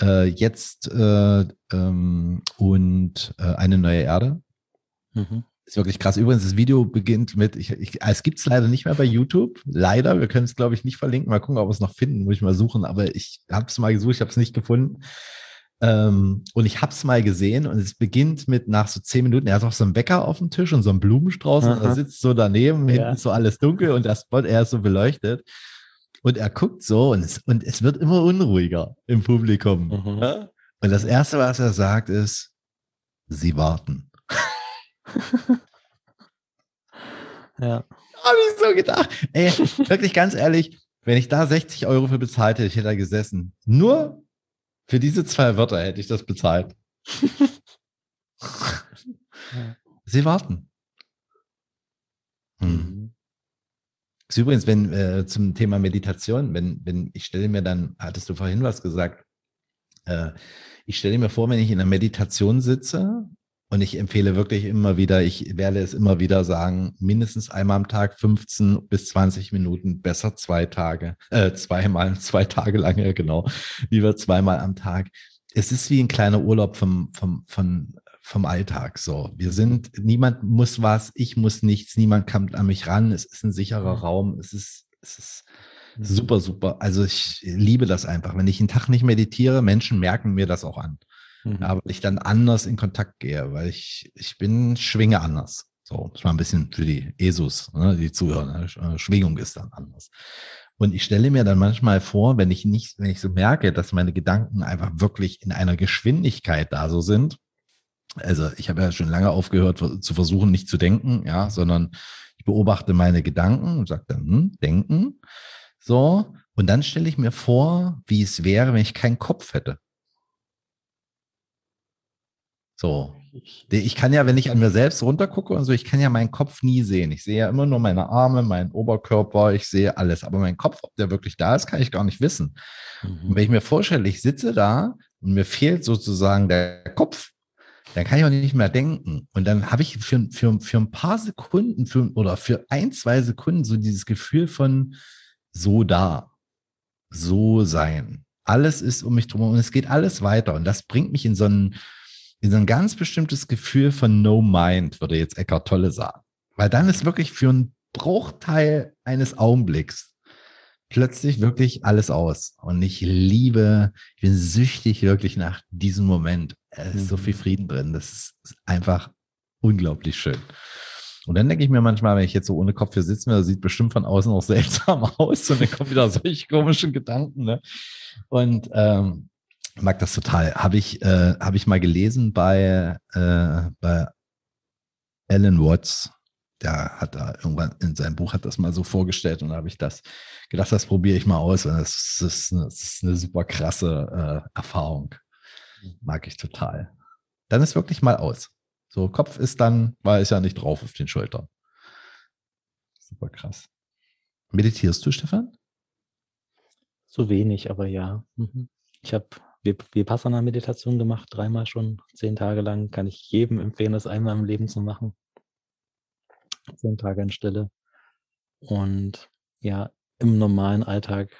Äh, jetzt äh, ähm, und äh, eine neue Erde. Mhm. Ist wirklich krass. Übrigens, das Video beginnt mit, ich, ich, es gibt es leider nicht mehr bei YouTube. Leider. Wir können es, glaube ich, nicht verlinken. Mal gucken, ob wir es noch finden. Muss ich mal suchen. Aber ich habe es mal gesucht, ich habe es nicht gefunden. Ähm, und ich habe es mal gesehen und es beginnt mit nach so zehn Minuten, er hat auch so einen Wecker auf dem Tisch und so einen Blumenstrauß Aha. und er sitzt so daneben, hinten ist so alles dunkel und der Spot, er ist so beleuchtet. Und er guckt so und es, und es wird immer unruhiger im Publikum. Mhm. Ja? Und das Erste, was er sagt, ist, sie warten. ja. Habe ich so gedacht. Ey, wirklich ganz ehrlich, wenn ich da 60 Euro für bezahlt hätte, ich hätte da gesessen. Nur für diese zwei Wörter hätte ich das bezahlt. Sie warten. Hm. Ist übrigens, wenn äh, zum Thema Meditation, wenn, wenn ich stelle mir dann, hattest du vorhin was gesagt, äh, ich stelle mir vor, wenn ich in einer Meditation sitze und ich empfehle wirklich immer wieder, ich werde es immer wieder sagen, mindestens einmal am Tag 15 bis 20 Minuten, besser zwei Tage, äh, zweimal, zwei Tage lang, ja genau, lieber zweimal am Tag. Es ist wie ein kleiner Urlaub vom, vom, vom, vom Alltag. So, wir sind, niemand muss was, ich muss nichts, niemand kommt an mich ran. Es ist ein sicherer mhm. Raum. Es ist, es ist mhm. super, super. Also ich liebe das einfach. Wenn ich einen Tag nicht meditiere, Menschen merken mir das auch an mhm. ja, weil ich dann anders in Kontakt gehe, weil ich, ich bin, schwinge anders. So, das war ein bisschen für die ESUS, ne, die zuhören. Ne? Schwingung ist dann anders. Und ich stelle mir dann manchmal vor, wenn ich nicht, wenn ich so merke, dass meine Gedanken einfach wirklich in einer Geschwindigkeit da so sind. Also ich habe ja schon lange aufgehört zu versuchen, nicht zu denken, ja, sondern ich beobachte meine Gedanken und sage dann, hm, denken. So. Und dann stelle ich mir vor, wie es wäre, wenn ich keinen Kopf hätte. So. Ich kann ja, wenn ich an mir selbst runtergucke und so, ich kann ja meinen Kopf nie sehen. Ich sehe ja immer nur meine Arme, meinen Oberkörper, ich sehe alles. Aber mein Kopf, ob der wirklich da ist, kann ich gar nicht wissen. Mhm. Und wenn ich mir vorstelle, ich sitze da und mir fehlt sozusagen der Kopf, dann kann ich auch nicht mehr denken. Und dann habe ich für, für, für ein paar Sekunden für, oder für ein, zwei Sekunden so dieses Gefühl von so da, so sein. Alles ist um mich drum und es geht alles weiter. Und das bringt mich in so einen in so ein ganz bestimmtes Gefühl von No Mind, würde jetzt Eckart Tolle sagen. Weil dann ist wirklich für einen Bruchteil eines Augenblicks plötzlich wirklich alles aus. Und ich liebe, ich bin süchtig wirklich nach diesem Moment. Es ist so viel mhm. Frieden drin. Das ist einfach unglaublich schön. Und dann denke ich mir manchmal, wenn ich jetzt so ohne Kopf hier sitze, das sieht bestimmt von außen auch seltsam aus und dann kommen wieder solche komischen Gedanken. Ne? Und ähm, mag das total. Habe ich, äh, hab ich mal gelesen bei, äh, bei Alan Watts. Der hat da irgendwann in seinem Buch hat das mal so vorgestellt und da habe ich das gedacht, das probiere ich mal aus. Und das ist eine, das ist eine super krasse äh, Erfahrung. Mag ich total. Dann ist wirklich mal aus. So, Kopf ist dann, weil ist ja nicht drauf auf den Schultern. Super krass. Meditierst du, Stefan? So wenig, aber ja. Mhm. Ich habe Vipassana-Meditation gemacht, dreimal schon, zehn Tage lang. Kann ich jedem empfehlen, das einmal im Leben zu machen. Zehn Tage in Stille. Und ja, im normalen Alltag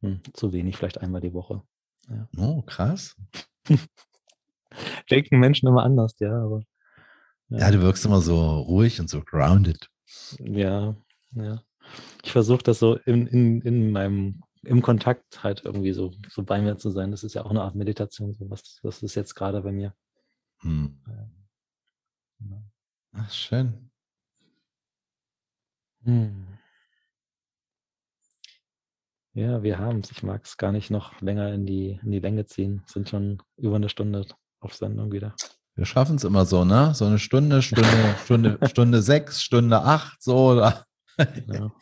hm, zu wenig, vielleicht einmal die Woche. Ja. Oh, krass. Denken Menschen immer anders, ja, aber. Ja. ja, du wirkst immer so ruhig und so grounded. Ja, ja. Ich versuche das so in, in, in meinem im Kontakt halt irgendwie so, so bei mir zu sein. Das ist ja auch eine Art Meditation. So was, was ist jetzt gerade bei mir? Hm. Ja. Ach, schön. Hm. Ja, wir haben es. Ich mag es gar nicht noch länger in die, in die Länge ziehen. Sind schon über eine Stunde auf Sendung wieder. Wir schaffen es immer so, ne? So eine Stunde, Stunde, Stunde, Stunde sechs, Stunde acht, so. Oder? Ja.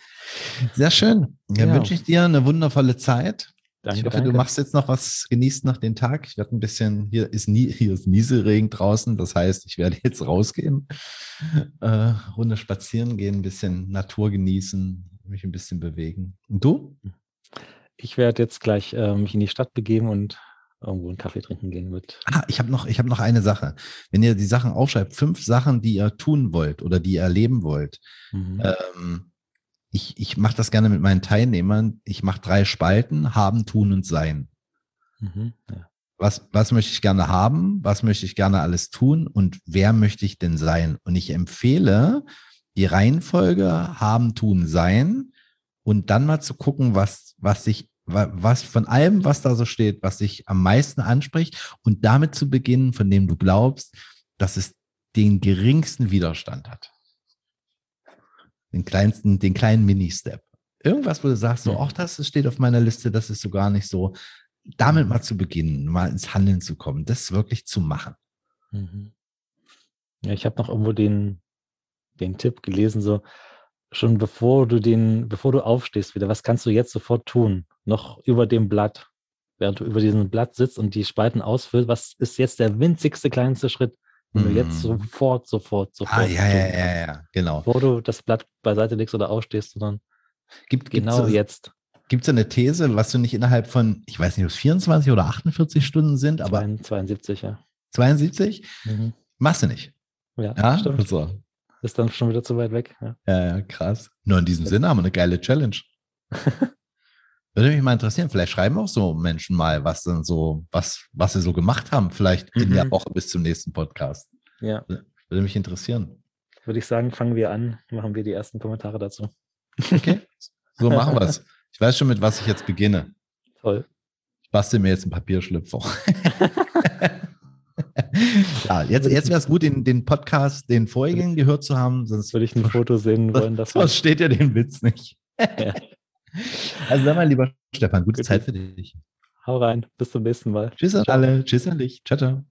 Sehr schön. Dann ja. wünsche ich dir eine wundervolle Zeit. Danke, ich hoffe, danke. du machst jetzt noch was, genießt noch den Tag. Ich werde ein bisschen, hier ist, nie, hier ist Nieselregen draußen. Das heißt, ich werde jetzt rausgehen, äh, Runde spazieren gehen, ein bisschen Natur genießen, mich ein bisschen bewegen. Und du? Ich werde jetzt gleich äh, mich in die Stadt begeben und irgendwo einen Kaffee trinken gehen wird. Ah, ich habe noch, ich hab noch eine Sache. Wenn ihr die Sachen aufschreibt, fünf Sachen, die ihr tun wollt oder die ihr erleben wollt. Mhm. Ähm, ich ich mache das gerne mit meinen Teilnehmern. Ich mache drei Spalten, haben, tun und sein. Mhm. Ja. Was, was möchte ich gerne haben? Was möchte ich gerne alles tun? Und wer möchte ich denn sein? Und ich empfehle die Reihenfolge haben, tun, sein und dann mal zu gucken, was, was sich, wa- was von allem, was da so steht, was sich am meisten anspricht und damit zu beginnen, von dem du glaubst, dass es den geringsten Widerstand hat. Den kleinsten, den kleinen Mini-Step. Irgendwas, wo du sagst, so, Mhm. auch das steht auf meiner Liste, das ist so gar nicht so. Damit mal zu beginnen, mal ins Handeln zu kommen, das wirklich zu machen. Mhm. Ja, ich habe noch irgendwo den, den Tipp gelesen, so schon bevor du den, bevor du aufstehst wieder, was kannst du jetzt sofort tun? Noch über dem Blatt, während du über diesem Blatt sitzt und die Spalten ausfüllst, was ist jetzt der winzigste kleinste Schritt, den du jetzt Mhm. sofort, sofort, sofort Ah, ja, ja, ja, ja, genau. Bevor du das Blatt beiseite legst oder aufstehst, sondern Gibt, genau gibt's, jetzt. Gibt es eine These, was du nicht innerhalb von, ich weiß nicht, ob es 24 oder 48 Stunden sind, aber 72, ja. 72? Mhm. Machst du nicht. Ja, Ja, stimmt. So. Ist dann schon wieder zu weit weg. Ja. Ja, ja, krass. Nur in diesem Sinne haben wir eine geile Challenge. Würde mich mal interessieren. Vielleicht schreiben auch so Menschen mal, was dann so, was, was sie so gemacht haben, vielleicht in Mhm. der Woche bis zum nächsten Podcast. ja, Würde mich interessieren. würde ich sagen, fangen wir an, machen wir die ersten Kommentare dazu. Okay. So machen wir es. Ich weiß schon, mit was ich jetzt beginne. Toll. Ich bastel mir jetzt einen Papierschlüpfer. ja, jetzt, jetzt wäre es gut, den, den Podcast, den vorigen gehört zu haben, sonst, Würde ich ein Foto sehen wollen sonst steht ja den Witz nicht. Ja. Also sag mal, lieber Stefan, gute Gut. Zeit für dich. Hau rein. Bis zum nächsten Mal. Tschüss an alle. Tschüss an dich. Ciao, ciao.